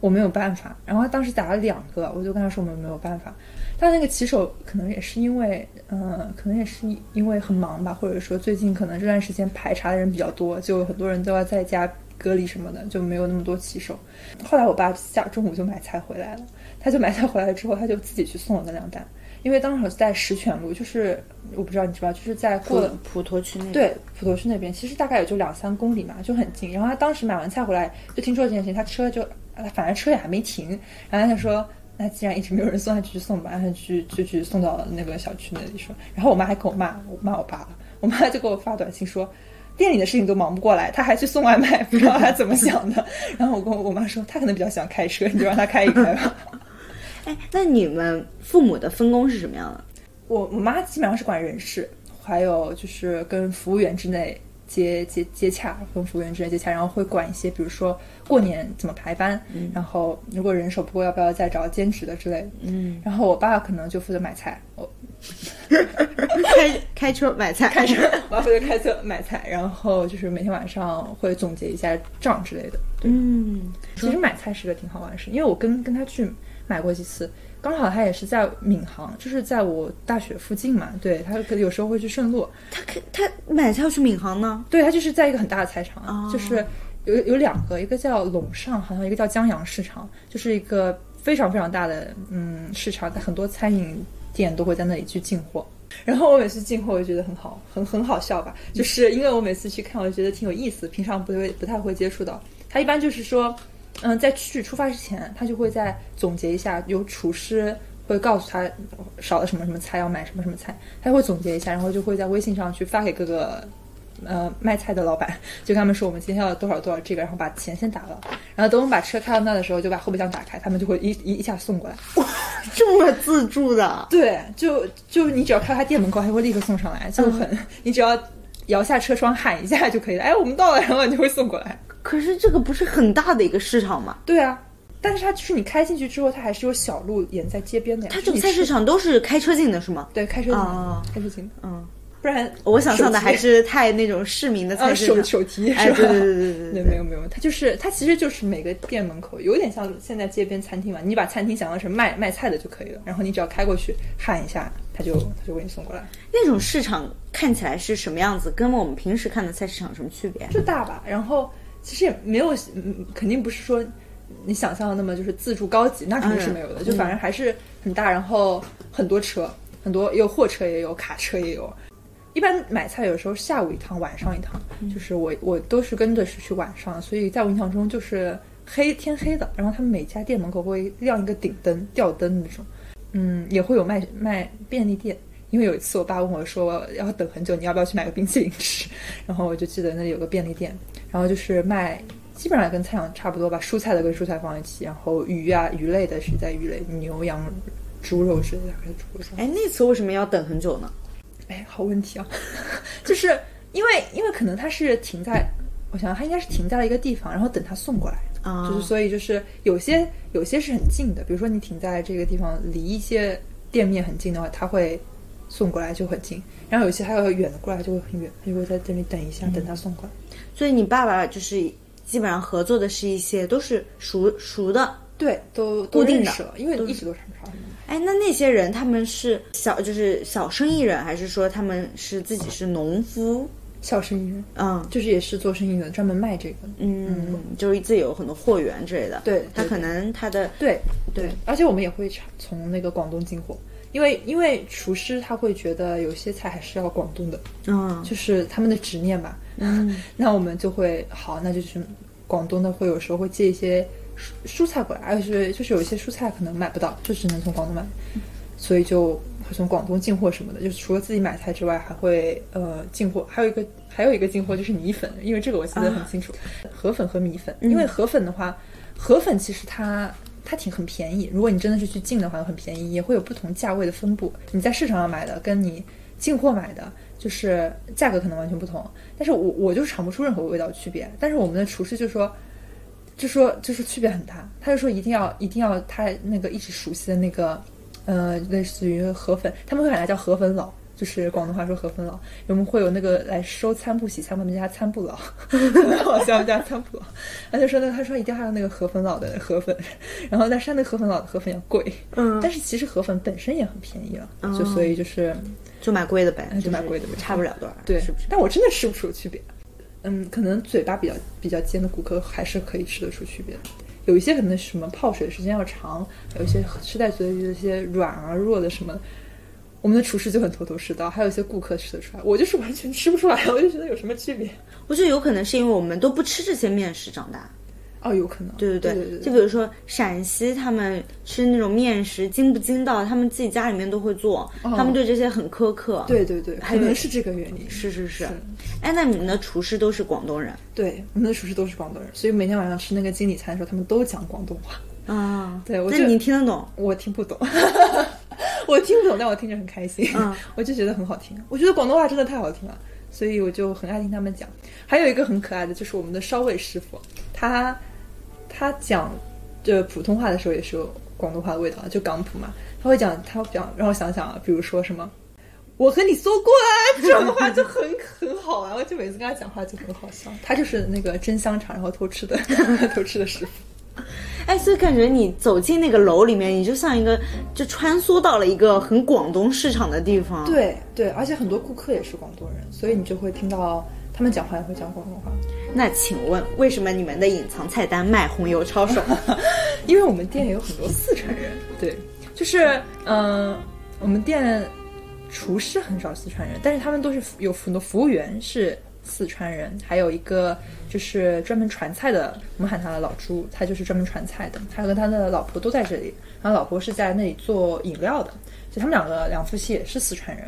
我没有办法。然后他当时打了两个，我就跟他说我们没有办法。但那个骑手可能也是因为，嗯，可能也是因为很忙吧，或者说最近可能这段时间排查的人比较多，就很多人都要在家隔离什么的，就没有那么多骑手。后来我爸下中午就买菜回来了，他就买菜回来之后，他就自己去送了那辆单，因为当时在石泉路，就是我不知道你知不知道，就是在过普陀区那对普陀区那边，其实大概也就两三公里嘛，就很近。然后他当时买完菜回来，就听说这件事情，他车就反正车也还没停，然后他就说。那既然一直没有人送，他就去送吧，然后去就去送到那个小区那里说。然后我妈还跟我骂，我骂我爸了。我妈就给我发短信说，店里的事情都忙不过来，他还去送外卖，不知道他怎么想的。然后我跟我妈说，他可能比较喜欢开车，你就让他开一开吧。哎，那你们父母的分工是什么样的？我我妈基本上是管人事，还有就是跟服务员之内。接接接洽，跟服务员之间接洽，然后会管一些，比如说过年怎么排班，然后如果人手不够，要不要再找兼职的之类的。嗯，然后我爸可能就负责买菜，我 开开车买菜，开车，我爸负责开车买菜，然后就是每天晚上会总结一下账之类的。嗯，其实买菜是个挺好玩的事，因为我跟跟他去买过几次。刚好他也是在闵行，就是在我大学附近嘛。对他可有时候会去顺路。他可他买菜要去闵行呢？对他就是在一个很大的菜场，就是有有两个，一个叫陇上，好像一个叫江阳市场，就是一个非常非常大的嗯市场，很多餐饮店都会在那里去进货。然后我每次进货，我就觉得很好，很很好笑吧？就是因为我每次去看，我就觉得挺有意思，平常不会不太会接触到。他一般就是说。嗯，在去出发之前，他就会在总结一下，有厨师会告诉他少了什么什么菜，要买什么什么菜，他会总结一下，然后就会在微信上去发给各个呃卖菜的老板，就跟他们说我们今天要多少多少这个，然后把钱先打了，然后等我们把车开到那的时候，就把后备箱打开，他们就会一一一下送过来。哇，这么自助的？对，就就你只要开他店门口，他会立刻送上来，就很，你只要摇下车窗喊一下就可以了，哎，我们到了，然后就会送过来。可是这个不是很大的一个市场吗？对啊，但是它就是你开进去之后，它还是有小路沿在街边的呀。它这个菜市场都是开车进的是吗？对，开车进的，开车进的。嗯，不然我想象的还是太那种市民的菜市场。手手提哎，对对对对对，没有没有，它就是它其实就是每个店门口有点像现在街边餐厅嘛，你把餐厅想象成卖卖菜的就可以了，然后你只要开过去喊一下，他就他就给你送过来。那种市场看起来是什么样子？跟我们平时看的菜市场有什么区别？就大吧，然后。其实也没有，肯定不是说你想象的那么就是自助高级，那肯定是没有的。就反正还是很大，然后很多车，很多有货车也有，卡车也有。一般买菜有时候下午一趟，晚上一趟，就是我我都是跟着是去晚上，所以在我印象中就是黑天黑的。然后他们每家店门口会亮一个顶灯、吊灯那种，嗯，也会有卖卖便利店。因为有一次我爸问我说要等很久，你要不要去买个冰淇淋吃？然后我就记得那里有个便利店。然后就是卖，基本上跟菜场差不多吧，蔬菜的跟蔬菜放一起，然后鱼啊鱼类的是在鱼类，牛羊猪肉之类的还是猪肉。哎，那次为什么要等很久呢？哎，好问题啊，就是 因为因为可能它是停在，我想它应该是停在了一个地方，然后等它送过来啊，就是所以就是有些有些是很近的，比如说你停在这个地方离一些店面很近的话，它会送过来就很近，然后有些还有远的过来就会很远，他就会在这里等一下，等他送过来。所以你爸爸就是基本上合作的是一些都是熟熟的。对，都固定的因为一直都是。哎，那那些人他们是小就是小生意人，还是说他们是自己是农夫？小生意人，嗯就是也是做生意的，专门卖这个。嗯，就是自己有很多货源之类的。对对他可能他的对对，而且我们也会从从那个广东进货，因为因为厨师他会觉得有些菜还是要广东的，嗯就是他们的执念吧。嗯 那我们就会好，那就是广东的会有时候会借一些蔬蔬菜过来，而且是就是有一些蔬菜可能买不到，就只能从广东买，所以就会从广东进货什么的。就是除了自己买菜之外，还会呃进货，还有一个还有一个进货就是米粉，因为这个我记得很清楚，河粉和米粉。因为河粉的话，河粉其实它。它挺很便宜，如果你真的是去进的话，很便宜，也会有不同价位的分布。你在市场上买的，跟你进货买的，就是价格可能完全不同。但是我我就是尝不出任何味道区别。但是我们的厨师就说，就说就是区别很大。他就说一定要一定要他那个一直熟悉的那个，呃，类似于河粉，他们会把它叫河粉佬。就是广东话说河粉佬，我们会有那个来收餐布洗餐，我们家餐布佬，好像家餐布佬。他就说呢，他说一定要那个河粉佬的河粉，然后但是他那个河粉佬的河粉要贵，嗯但是其实河粉本身也很便宜了，哦就所以就是就买贵的呗，就买贵的呗差不了多少，对，是不是？但我真的吃不出区别。嗯，可能嘴巴比较比较尖的顾客还是可以吃得出区别的。有一些可能什么泡水时间要长，有一些吃在嘴里的一些软啊弱的什么，我们的厨师就很头头是道。还有一些顾客吃得出来，我就是完全吃不出来，我就觉得有什么区别。我觉得有可能是因为我们都不吃这些面食长大。哦，有可能，对对对对，就比如说陕西，他们吃那种面食精不精到，他们自己家里面都会做，他们对这些很苛刻。对对对，可能是这个原因。是是是是。哎，那你们的厨师都是广东人对，我们的厨师都是广东人，所以每天晚上吃那个经理餐的时候，他们都讲广东话。啊？对我那你听得懂？我听不懂，我听不懂，但我听着很开心，嗯 我就觉得很好听。我觉得广东话真的太好听了，所以我就很爱听他们讲。还有一个很可爱的，就是我们的烧味师傅，他他讲这普通话的时候也是有广东话的味道，就港普嘛，他会讲，他会讲，让我想想啊，比如说什么。我和你说过啊，这种话就很很好玩，我就每次跟他讲话就很好笑。他就是那个蒸香肠然后偷吃的偷吃的师傅。哎，所以感觉你走进那个楼里面，你就像一个就穿梭到了一个很广东市场的地方。，对对，而且很多顾客也是广东人，所以你就会听到他们讲话也会讲广东话。那请问为什么你们的隐藏菜单卖红油抄手？因为我们店也有很多四川人，对，就是嗯、呃我们店厨师很少四川人，但是他们都是有很多服务员是四川人，还有一个就是专门传菜的，我们喊他的老朱，他就是专门传菜的，他和他的老婆都在这里，然后老婆是在那里做饮料的，所以他们两个两夫妻也是四川人，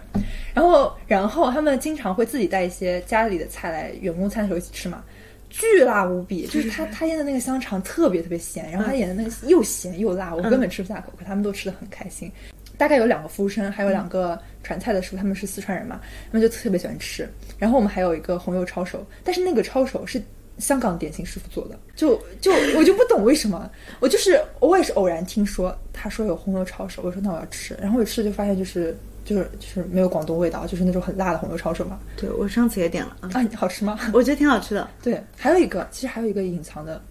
然后然后他们经常会自己带一些家里的菜来员工餐的时候一起吃嘛。巨辣无比，就是他他腌的那个香肠特别特别咸，然后他腌的那个又咸又辣，我根本吃不下口，可他们都吃的很开心。大概有两个服务生，还有两个传菜的师傅，他们是四川人嘛，他们就特别喜欢吃。然后我们还有一个红油抄手，但是那个抄手是香港点心师傅做的，就就我就不懂为什么，我就是我也是偶然听说他说有红油抄手，我说那我要吃，然后我吃就发现就是就是就是没有广东味道，就是那种很辣的红油抄手嘛。对我上次也点了，啊，啊，好吃吗？我觉得挺好吃的。对，还有一个，其实还有一个隐藏的，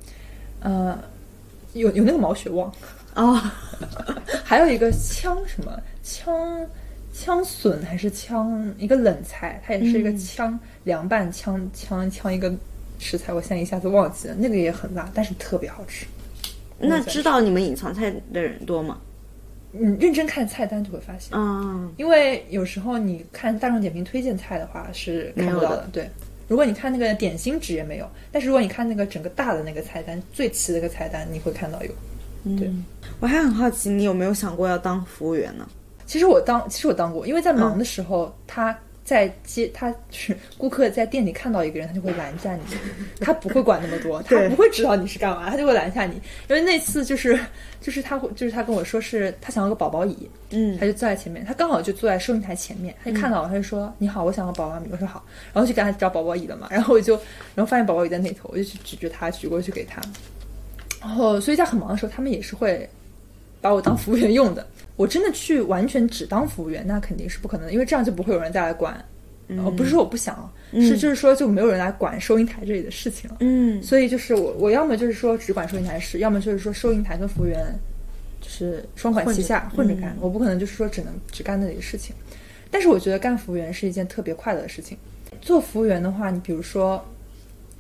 呃，有有那个毛血旺，哦，还有一个枪什么枪枪笋还是枪一个冷菜，它也是一个枪、凉拌枪枪枪一个食材，我现在一下子忘记了，那个也很辣，但是特别好吃。那知道你们隐藏菜的人多吗？你，认真看菜单就会发现，嗯，因为有时候你看大众点评推荐菜的话是看不到的，对。如果你看那个点心纸也没有，但是如果你看那个整个大的那个菜单最齐的一个菜单，你会看到有。对，我还很好奇，你有没有想过要当服务员呢？其实我当，其实我当过，因为在忙的时候，他在接，他就是顾客在店里看到一个人，他就会拦下你，他不会管那么多，他不会知道你是干嘛，他就会拦下你。因为那次就是就是他会就是他跟我说是他想要个宝宝椅，嗯。他就坐在前面，他刚好就坐在收银台前面，他就看到我，他就说你好，我想要宝宝椅，我说好，然后就给他找宝宝椅了嘛，然后我就然后发现宝宝椅在那头，我就去举着他举过去给他，然后所以在很忙的时候，他们也是会把我当服务员用的。我真的去完全只当服务员，那肯定是不可能的，因为这样就不会有人再来管。哦，不是说我不想，是就是说就没有人来管收银台这里的事情了。嗯，所以就是我我要么就是说只管收银台的事，要么就是说收银台跟服务员就是双管齐下混着干。我不可能就是说只能只干那里的事情。但是我觉得干服务员是一件特别快乐的事情。做服务员的话，你比如说，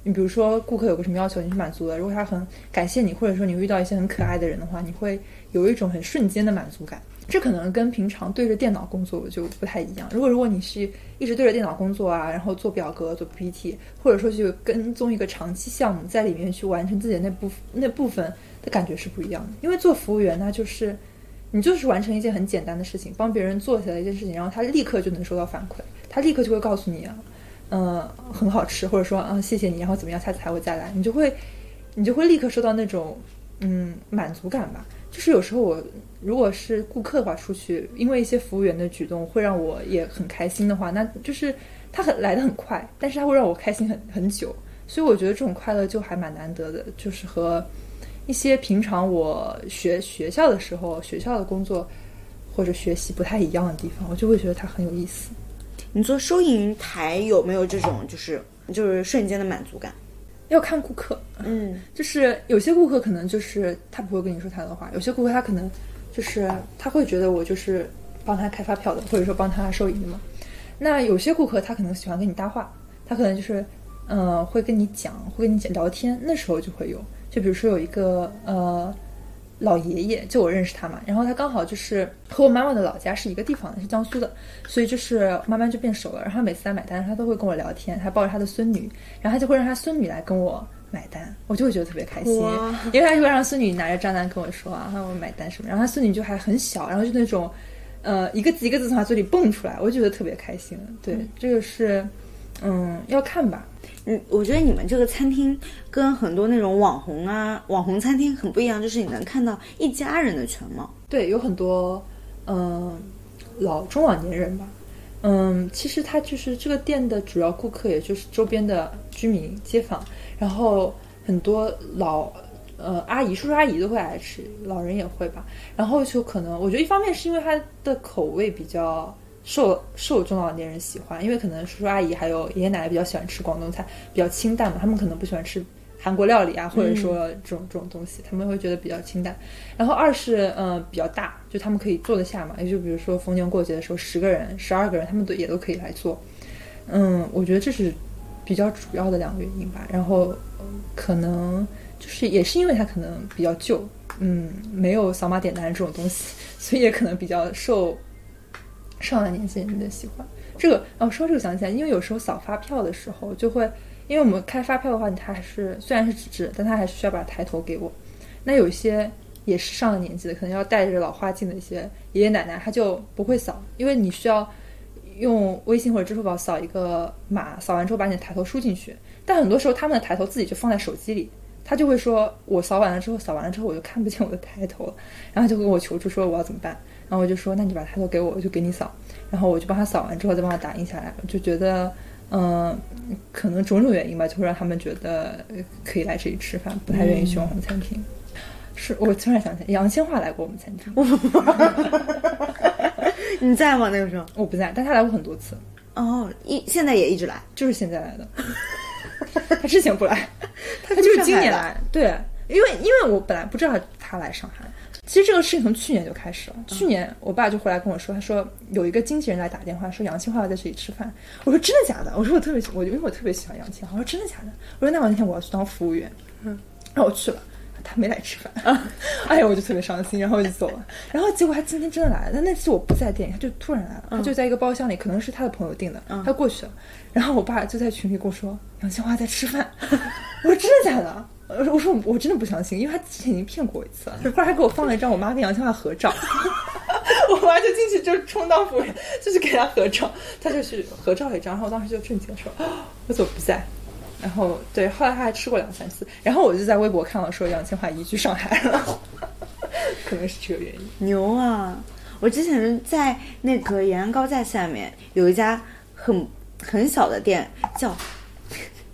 你比如说顾客有个什么要求，你是满足了，如果他很感谢你，或者说你遇到一些很可爱的人的话，你会有一种很瞬间的满足感。这可能跟平常对着电脑工作就不太一样。如果如果你是一直对着电脑工作啊，然后做表格、做 PPT，或者说去跟踪一个长期项目，在里面去完成自己的那部那部分的感觉是不一样的。因为做服务员呢，就是你就是完成一件很简单的事情，帮别人做起来一件事情，然后他立刻就能收到反馈，他立刻就会告诉你啊，嗯，很好吃，或者说啊谢谢你，然后怎么样，下次还会再来，你就会你就会立刻收到那种嗯满足感吧。就是有时候我。如果是顾客的话，出去因为一些服务员的举动会让我也很开心的话，那就是他很来的很快，但是他会让我开心很很久，所以我觉得这种快乐就还蛮难得的，就是和一些平常我学学校的时候学校的工作或者学习不太一样的地方，我就会觉得它很有意思。你做收银台有没有这种就是就是瞬间的满足感？要看顾客，嗯，就是有些顾客可能就是他不会跟你说太多话，有些顾客他可能。就是他会觉得我就是帮他开发票的，或者说帮他收银的嘛。那有些顾客他可能喜欢跟你搭话，他可能就是，呃，会跟你讲，会跟你讲聊天。那时候就会有，就比如说有一个呃老爷爷，就我认识他嘛，然后他刚好就是和我妈妈的老家是一个地方的，是江苏的，所以就是慢慢就变熟了。然后每次来买单，他都会跟我聊天，他抱着他的孙女，然后他就会让他孙女来跟我。买单，我就会觉得特别开心，因为他就会让孙女拿着账单跟我说啊，我买单什么，然后他孙女就还很小，然后就那种，呃，一个字一个字从他嘴里蹦出来，我就觉得特别开心。对，这个是，嗯，要看吧。嗯，我觉得你们这个餐厅跟很多那种网红啊、网红餐厅很不一样，就是你能看到一家人的全貌。对，有很多，嗯，老中老年人吧。嗯，其实他就是这个店的主要顾客，也就是周边的居民街坊。然后很多老呃阿姨、叔叔、阿姨都会来吃，老人也会吧。然后就可能，我觉得一方面是因为它的口味比较受受中老年人喜欢，因为可能叔叔阿姨还有爷爷奶奶比较喜欢吃广东菜，比较清淡嘛，他们可能不喜欢吃韩国料理啊，或者说这种这种东西，他们会觉得比较清淡。然后二是嗯比较大，就他们可以坐得下嘛，也就比如说逢年过节的时候，十个人、十二个人，他们都也都可以来做。嗯，我觉得这是。比较主要的两个原因吧，然后可能就是也是因为它可能比较旧，嗯，没有扫码点单这种东西，所以也可能比较受上了年纪人的喜欢。这个哦，说这个想起来，因为有时候扫发票的时候就会，因为我们开发票的话，它还是虽然是纸质，但它还是需要把抬头给我。那有一些也是上了年纪的，可能要戴着老花镜的一些爷爷奶奶，他就不会扫，因为你需要。用微信或者支付宝扫一个码，扫完之后把你的抬头输进去。但很多时候他们的抬头自己就放在手机里，他就会说：“我扫完了之后，扫完了之后我就看不见我的抬头了。”然后就跟我求助说：“我要怎么办？”然后我就说：“那你把抬头给我，我就给你扫。”然后我就帮他扫完之后再帮他打印下来。就觉得，嗯，可能种种原因吧，就会让他们觉得可以来这里吃饭，不太愿意去我们餐厅。是我突然想起来，杨千嬅来过我们餐厅。你在吗？那个时候我不在，但他来过很多次。哦，一现在也一直来，就是现在来的。他之前不来，他就是今年来。对，因为因为我本来不知道他来上海。其实这个事情从去年就开始了。去年我爸就回来跟我说，他说有一个经纪人来打电话说杨千嬅要在这里吃饭。我说真的假的？我说我特别喜，我因为我特别喜欢杨千嬅。我说真的假的？我说那我那天我要去当服务员。嗯，然后我去了。他没来吃饭，哎呀，我就特别伤心，然后我就走了。然后结果他今天真的来了，但那次我不在店里，他就突然来了，他就在一个包厢里，可能是他的朋友订的，他过去了。然后我爸就在群里跟我说：“杨千嬅在吃饭。”我说：“真的假的？”我说：“我真的不相信，因为他之前已经骗过我一次了。”后来还给我放了一张我妈跟杨千嬅合照，我妈就进去就充当服务员，就是给他合照，他就去合照了一张。然后我当时就震惊说：“ 我怎么不在？”然后对，后来他还吃过两三次，然后我就在微博看到说杨千嬅移居上海了，可能是这个原因。牛啊！我之前在那个延安高架下面有一家很很小的店，叫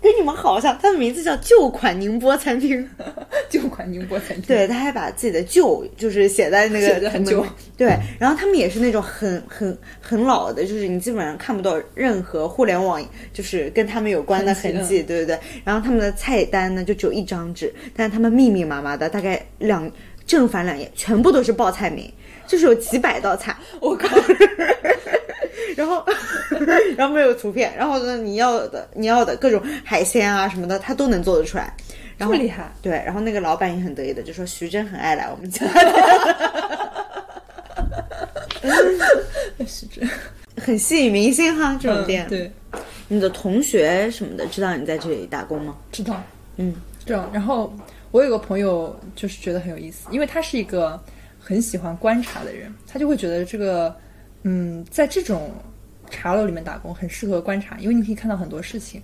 跟你们好像，它的名字叫旧款宁波餐厅。旧款款宁波餐厅。对，他还把自己的旧就是写在那个很旧对，然后他们也是那种很很很老的，就是你基本上看不到任何互联网就是跟他们有关的痕痕迹，对对对。然后他们的菜单呢就只有一张纸，但是他们密密麻麻的，大概两正反两页全部都是报菜名，就是有几百道菜。我靠，然后，然后没有图片，然后呢，你要的你要的各种海鲜啊什么的，他都能做得出来。然后这么厉害对，然后那个老板也很得意的就说徐峥很爱来我们家，是这样。很吸引明星哈这种店。嗯对，你的同学什么的知道你在这里打工吗？知道。嗯，这样，然后我有个朋友就是觉得很有意思，因为他是一个很喜欢观察的人，他就会觉得这个，嗯，在这种茶楼里面打工很适合观察，因为你可以看到很多事情。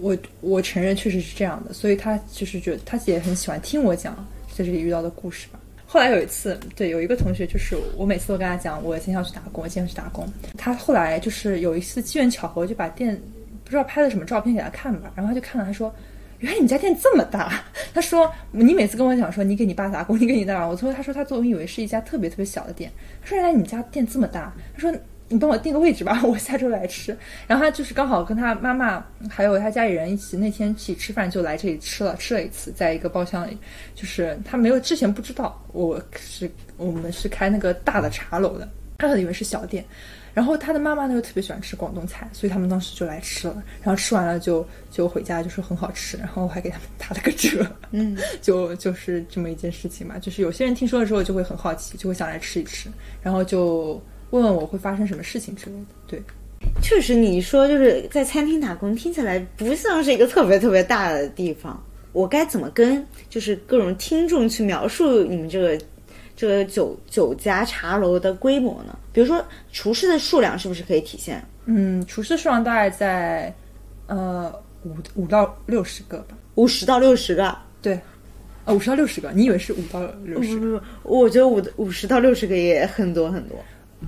我我承认确实是这样的，所以他就是觉得他也很喜欢听我讲在这里遇到的故事吧。后来有一次，对，有一个同学，就是我每次都跟他讲，我今天要去打工，我今天要去打工。他后来就是有一次机缘巧合，就把店不知道拍了什么照片给他看吧，然后他就看了，他说：“原来你家店这么大。”他说：“你每次跟我讲说你给你爸打工，你给你爸，我说他说他总以为是一家特别特别小的店。他说原来你家店这么大。他说你帮我定个位置吧，我下周来吃。然后他就是刚好跟他妈妈还有他家里人一起那天一起吃饭，就来这里吃了吃了一次，在一个包厢里，就是他没有之前不知道我是我们是开那个大的茶楼的，他以为是小店。然后他的妈妈呢又特别喜欢吃广东菜，所以他们当时就来吃了。然后吃完了就就回家就说很好吃，然后我还给他们打了个折。嗯，就就是这么一件事情嘛。就是有些人听说了之后就会很好奇，就会想来吃一吃，然后就问问我会发生什么事情之类的。对，确实你说就是在餐厅打工，听起来不像是一个特别特别大的地方。我该怎么跟就是各种听众去描述你们这个这个酒酒家茶楼的规模呢？比如说厨师的数量是不是可以体现？嗯，厨师数量大概在呃五五到六十个吧。五十到六十个？对，啊五十到六十个，你以为是五到六十？不不不，我觉得五五十到六十个也很多很多。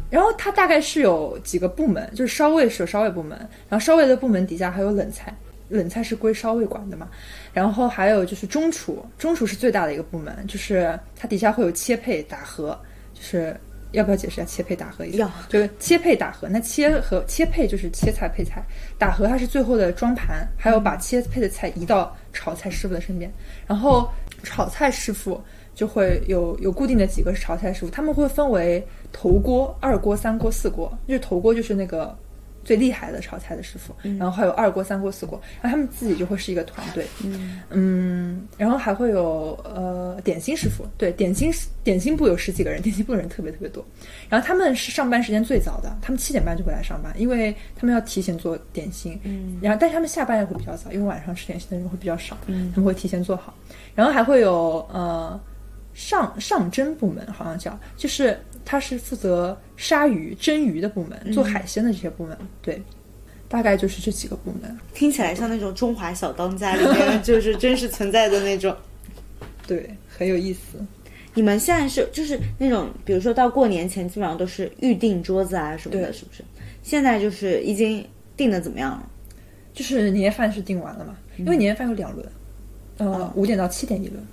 然后它大概是有几个部门，就是烧味是有烧味部门，然后烧味的部门底下还有冷菜，冷菜是归烧味管的嘛。然后还有就是中厨，中厨是最大的一个部门，就是它底下会有切配打合，就是要不要解释一下切配打合？一定？要就是切配打合，那切和切配就是切菜配菜，打合它是最后的装盘，还有把切配的菜移到炒菜师傅的身边，然后炒菜师傅就会有有固定的几个是炒菜师傅，他们会分为头锅、二锅、三锅、四锅，就是头锅就是那个最厉害的炒菜的师傅，然后还有二锅、三锅、四锅，然后他们自己就会是一个团队，嗯。然后还会有呃点心师傅，对，点心点心部有十几个人，点心部的人特别特别多，然后他们是上班时间最早的，他们七点半就会来上班，因为他们要提前做点心，嗯，然后但是他们下班也会比较早，因为晚上吃点心的人会比较少，嗯，他们会提前做好，然后还会有呃上上蒸部门，好像叫，就是他是负责杀鱼、蒸鱼的部门，做海鲜的这些部门，对，大概就是这几个部门。听起来像那种中华小当家里面 就是真实存在的那种。对，很有意思。你们现在是就是那种，比如说到过年前，基本上都是预定桌子啊什么的，是不是？现在就是已经定的怎么样了？就是年夜饭是订完了嘛？因为年夜饭有两轮，呃，五点到七点一轮，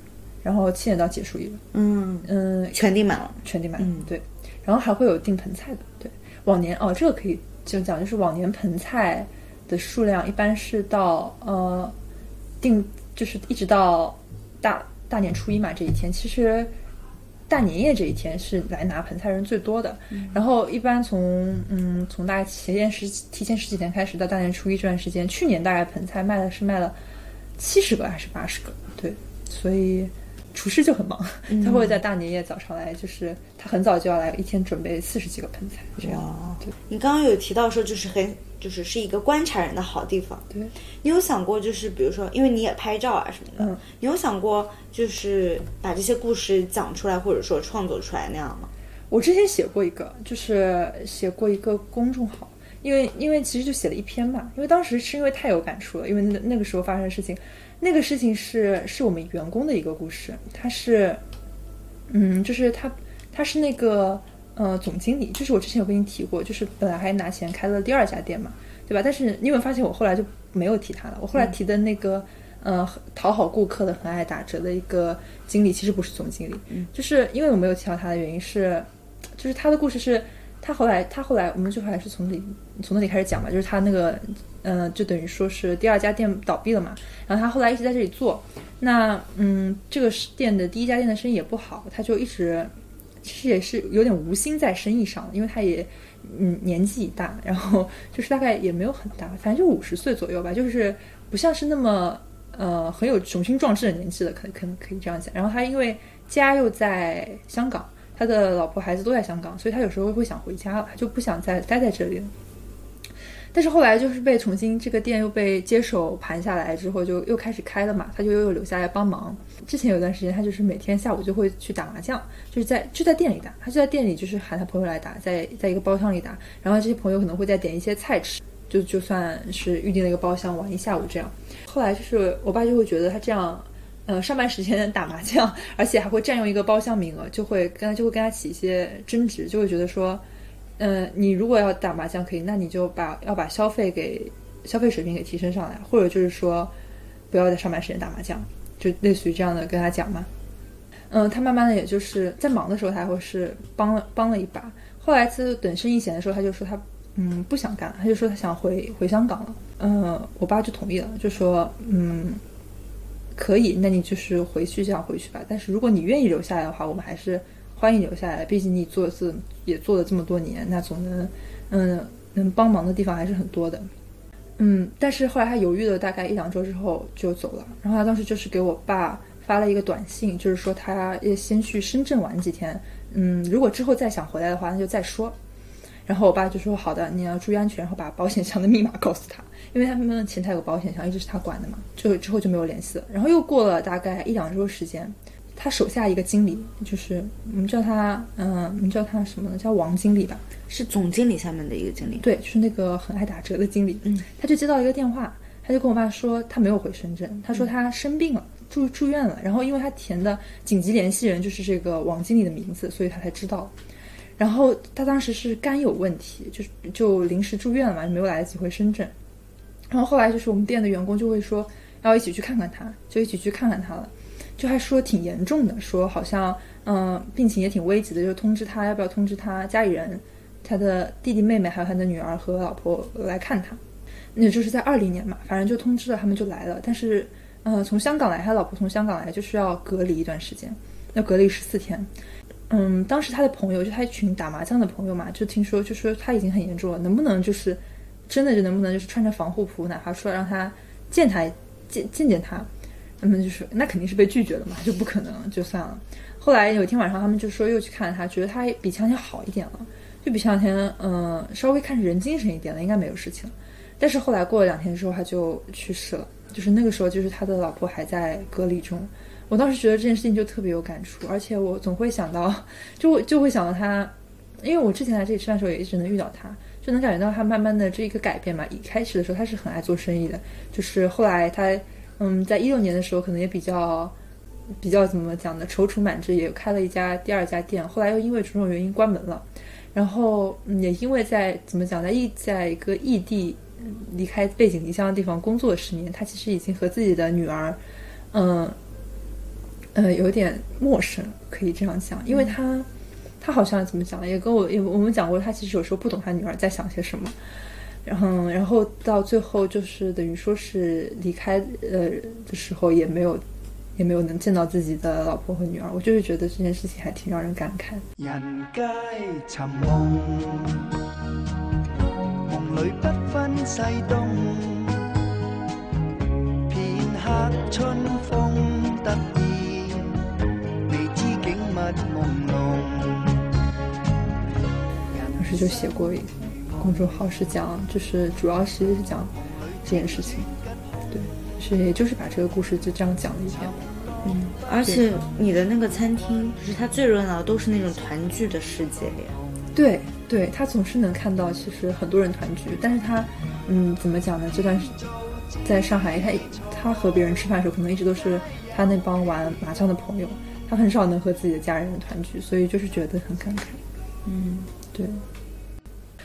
然后七点到结束一轮，嗯，嗯，全订满了。全订满，嗯，对。然后还会有订盆菜的，对。往年哦，这个可以就讲，就是往年盆菜的数量一般是到呃订，就是一直到大大年初一嘛这一天，其实大年夜这一天是来拿盆菜人最多的。然后一般从嗯从大概前前十提前十几天开始到大年初一这段时间，去年大概盆菜卖的是卖了七十个还是八十个，对，所以。厨师就很忙，他会在大年夜早上来，就是他很早就要来，一天准备四十几个盆菜，这样。对，你刚刚有提到说，就是很就是是一个观察人的好地方。对，你有想过，就是比如说，因为你也拍照啊什么的，嗯你有想过就是把这些故事讲出来，或者说创作出来那样吗？我之前写过一个，就是写过一个公众号，因为因为其实就写了一篇嘛，因为当时是因为太有感触了，因为那那个时候发生的事情，那个事情是是我们员工的一个故事，他是，嗯，就是他他是那个呃总经理，就是我之前有跟你提过，就是本来还拿钱开了第二家店嘛，对吧？但是你有没有发现我后来就没有提他了？我后来提的那个。呃讨好顾客的、很爱打折的一个经理，其实不是总经理。嗯，就是因为我没有提到他的原因是，就是他的故事是，他后来他后来我们就还是从里从那里开始讲吧，就是他那个嗯，就等于说是第二家店倒闭了嘛，然后他后来一直在这里做，那嗯，这个店的第一家店的生意也不好，他就一直其实也是有点无心在生意上，因为他也。嗯，年纪已大，然后就是大概也没有很大，反正就五十岁左右吧，就是不像是那么呃很有雄心壮志的年纪了，可能可能可以这样讲。然后他因为家又在香港，他的老婆孩子都在香港，所以他有时候会想回家了，他就不想再待在这里了。但是后来就是被重新这个店又被接手盘下来之后，就又开始开了嘛，他就又留下来帮忙。之前有段时间，他就是每天下午就会去打麻将，就是在就在店里打，他就在店里就是喊他朋友来打，在在一个包厢里打，然后这些朋友可能会再点一些菜吃，就就算是预定了一个包厢玩一下午这样。后来就是我爸就会觉得他这样，呃，上班时间打麻将，而且还会占用一个包厢名额，就会跟他就会跟他起一些争执，就会觉得说。嗯，你如果要打麻将可以，那你就把要把消费给消费水平给提升上来，或者就是说，不要在上班时间打麻将，就类似于这样的跟他讲嘛。嗯，他慢慢的也就是在忙的时候，他会是帮了帮了一把。后来他等生意闲的时候，他就说他嗯不想干了，他就说他想回回香港了。嗯，我爸就同意了，就说嗯可以，那你就是回去这样回去吧。但是如果你愿意留下来的话，我们还是。欢迎留下来，毕竟你做这也做了这么多年，那总能，嗯，能帮忙的地方还是很多的，嗯。但是后来他犹豫了大概一两周之后就走了，然后他当时就是给我爸发了一个短信，就是说他要先去深圳玩几天，嗯，如果之后再想回来的话，那就再说。然后我爸就说好的，你要注意安全，然后把保险箱的密码告诉他，因为他们前台有个保险箱，一直是他管的嘛。就之后就没有联系了。然后又过了大概一两周时间。他手下一个经理，就是我们叫他，嗯，我们叫他什么呢？叫王经理吧，是总经理下面的一个经理。对，就是那个很爱打折的经理。嗯，他就接到一个电话，他就跟我爸说他没有回深圳，他说他生病了，住住院了。然后因为他填的紧急联系人就是这个王经理的名字，所以他才知道。然后他当时是肝有问题，就就临时住院了嘛，没有来得及回深圳。然后后来就是我们店的员工就会说要一起去看看他，就一起去看看他了。就还说挺严重的，说好像嗯病情也挺危急的，就通知他要不要通知他家里人，他的弟弟妹妹还有他的女儿和老婆来看他。那就是在二零年嘛，反正就通知了他们就来了。但是呃从香港来，他老婆从香港来就需要隔离一段时间，要隔离十四天。嗯，当时他的朋友就他一群打麻将的朋友嘛，就听说就说他已经很严重了，能不能就是真的就能不能就是穿着防护服，哪怕说让他见他见见见他。他们就说那肯定是被拒绝了嘛，就不可能就算了。后来有一天晚上，他们就说又去看他，觉得他比前两天好一点了，就比前两天嗯稍微看人精神一点了，应该没有事情。但是后来过了两天之后，他就去世了。就是那个时候，就是他的老婆还在隔离中。我当时觉得这件事情就特别有感触，而且我总会想到，就就会想到他，因为我之前来这里吃饭的时候也一直能遇到他，就能感觉到他慢慢的这一个改变嘛。一开始的时候他是很爱做生意的，就是后来他。嗯，在一六年的时候，可能也比较，比较怎么讲呢？踌躇满志，也开了一家第二家店，后来又因为种种原因关门了。然后也因为在怎么讲，在异在一个异地，离开背井离乡的地方工作十年，他其实已经和自己的女儿，嗯，呃，有点陌生，可以这样讲，因为他，他好像怎么讲，也跟我也我们讲过，他其实有时候不懂他女儿在想些什么。然后，然后到最后就是等于说是离开呃的时候，也没有，也没有能见到自己的老婆和女儿。我就是觉得这件事情还挺让人感慨。人皆寻梦，梦里不分西东，片刻春风得意，未知景物朦胧。当时就写过一。公众号是讲，就是主要其实是讲这件事情，对，是也就是把这个故事就这样讲了一遍，嗯，而且你的那个餐厅，就是它最热闹都是那种团聚的世界里，对，对他总是能看到其实很多人团聚，但是他，嗯，怎么讲呢？这段时在上海，他他和别人吃饭的时候，可能一直都是他那帮玩麻将的朋友，他很少能和自己的家人团聚，所以就是觉得很感慨，嗯，对。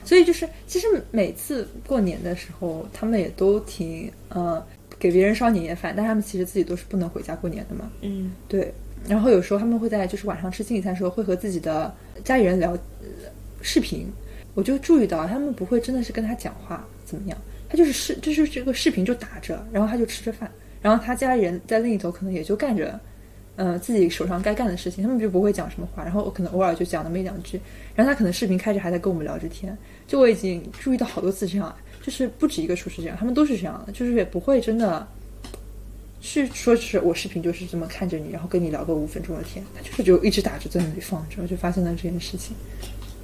所以就是，其实每次过年的时候，他们也都挺呃给别人烧年夜饭，但他们其实自己都是不能回家过年的嘛。嗯对，然后有时候他们会在就是晚上吃亲戚餐的时候，会和自己的家里人聊、呃视频。我就注意到他们不会真的是跟他讲话怎么样，他就是视就是这个视频就打着，然后他就吃着饭，然后他家里人在另一头可能也就干着，呃自己手上该干的事情，他们就不会讲什么话，然后我可能偶尔就讲那么一两句，然后他可能视频开着还在跟我们聊着天，就我已经注意到好多次这样，就是不止一个厨师这样，他们都是这样的，就是也不会真的。是说是我视频就是这么看着你，然后跟你聊个五分钟的天，他就是就一直打着在那里放着，就发生了这件事情，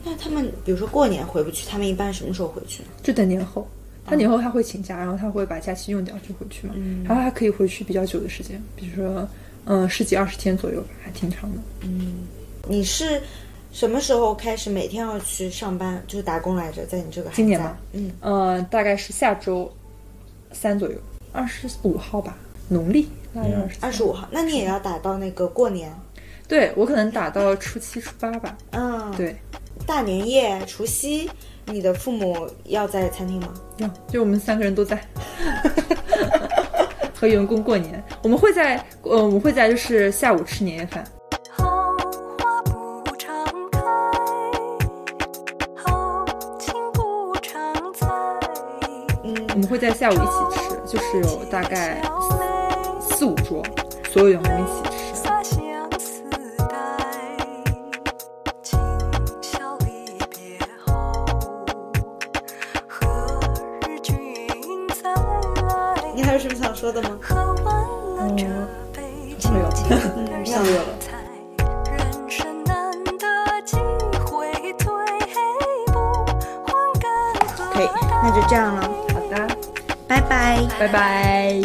那他们比如说过年回不去，他们一般什么时候回去呢？就等年后，他年后他会请假，然后他会把假期用掉就回去嘛，然后还可以回去比较久的时间，比如说嗯十几二十天左右吧，还挺长的。嗯你是什么时候开始每天要去上班，就是打工来着？在你这个今年吗？嗯，呃，大概是下周三左右，二十五号吧，农历腊月二十二十五号，那你也要打到那个过年？对我可能打到初七初八吧，嗯，，对，大年夜、除夕，你的父母要在餐厅吗？要就我们三个人都在。和员工过年，我们会在呃，我们会在就是下午吃年夜饭，好花不常开，好情不常在。嗯我们会在下午一起吃，就是有大概四五桌，所有员工一起吃。说的吗？喝完了这杯这么有清清嗯上热了菜，人生难得几回醉，不还更何可以，那就这样了，好的，拜拜。拜拜。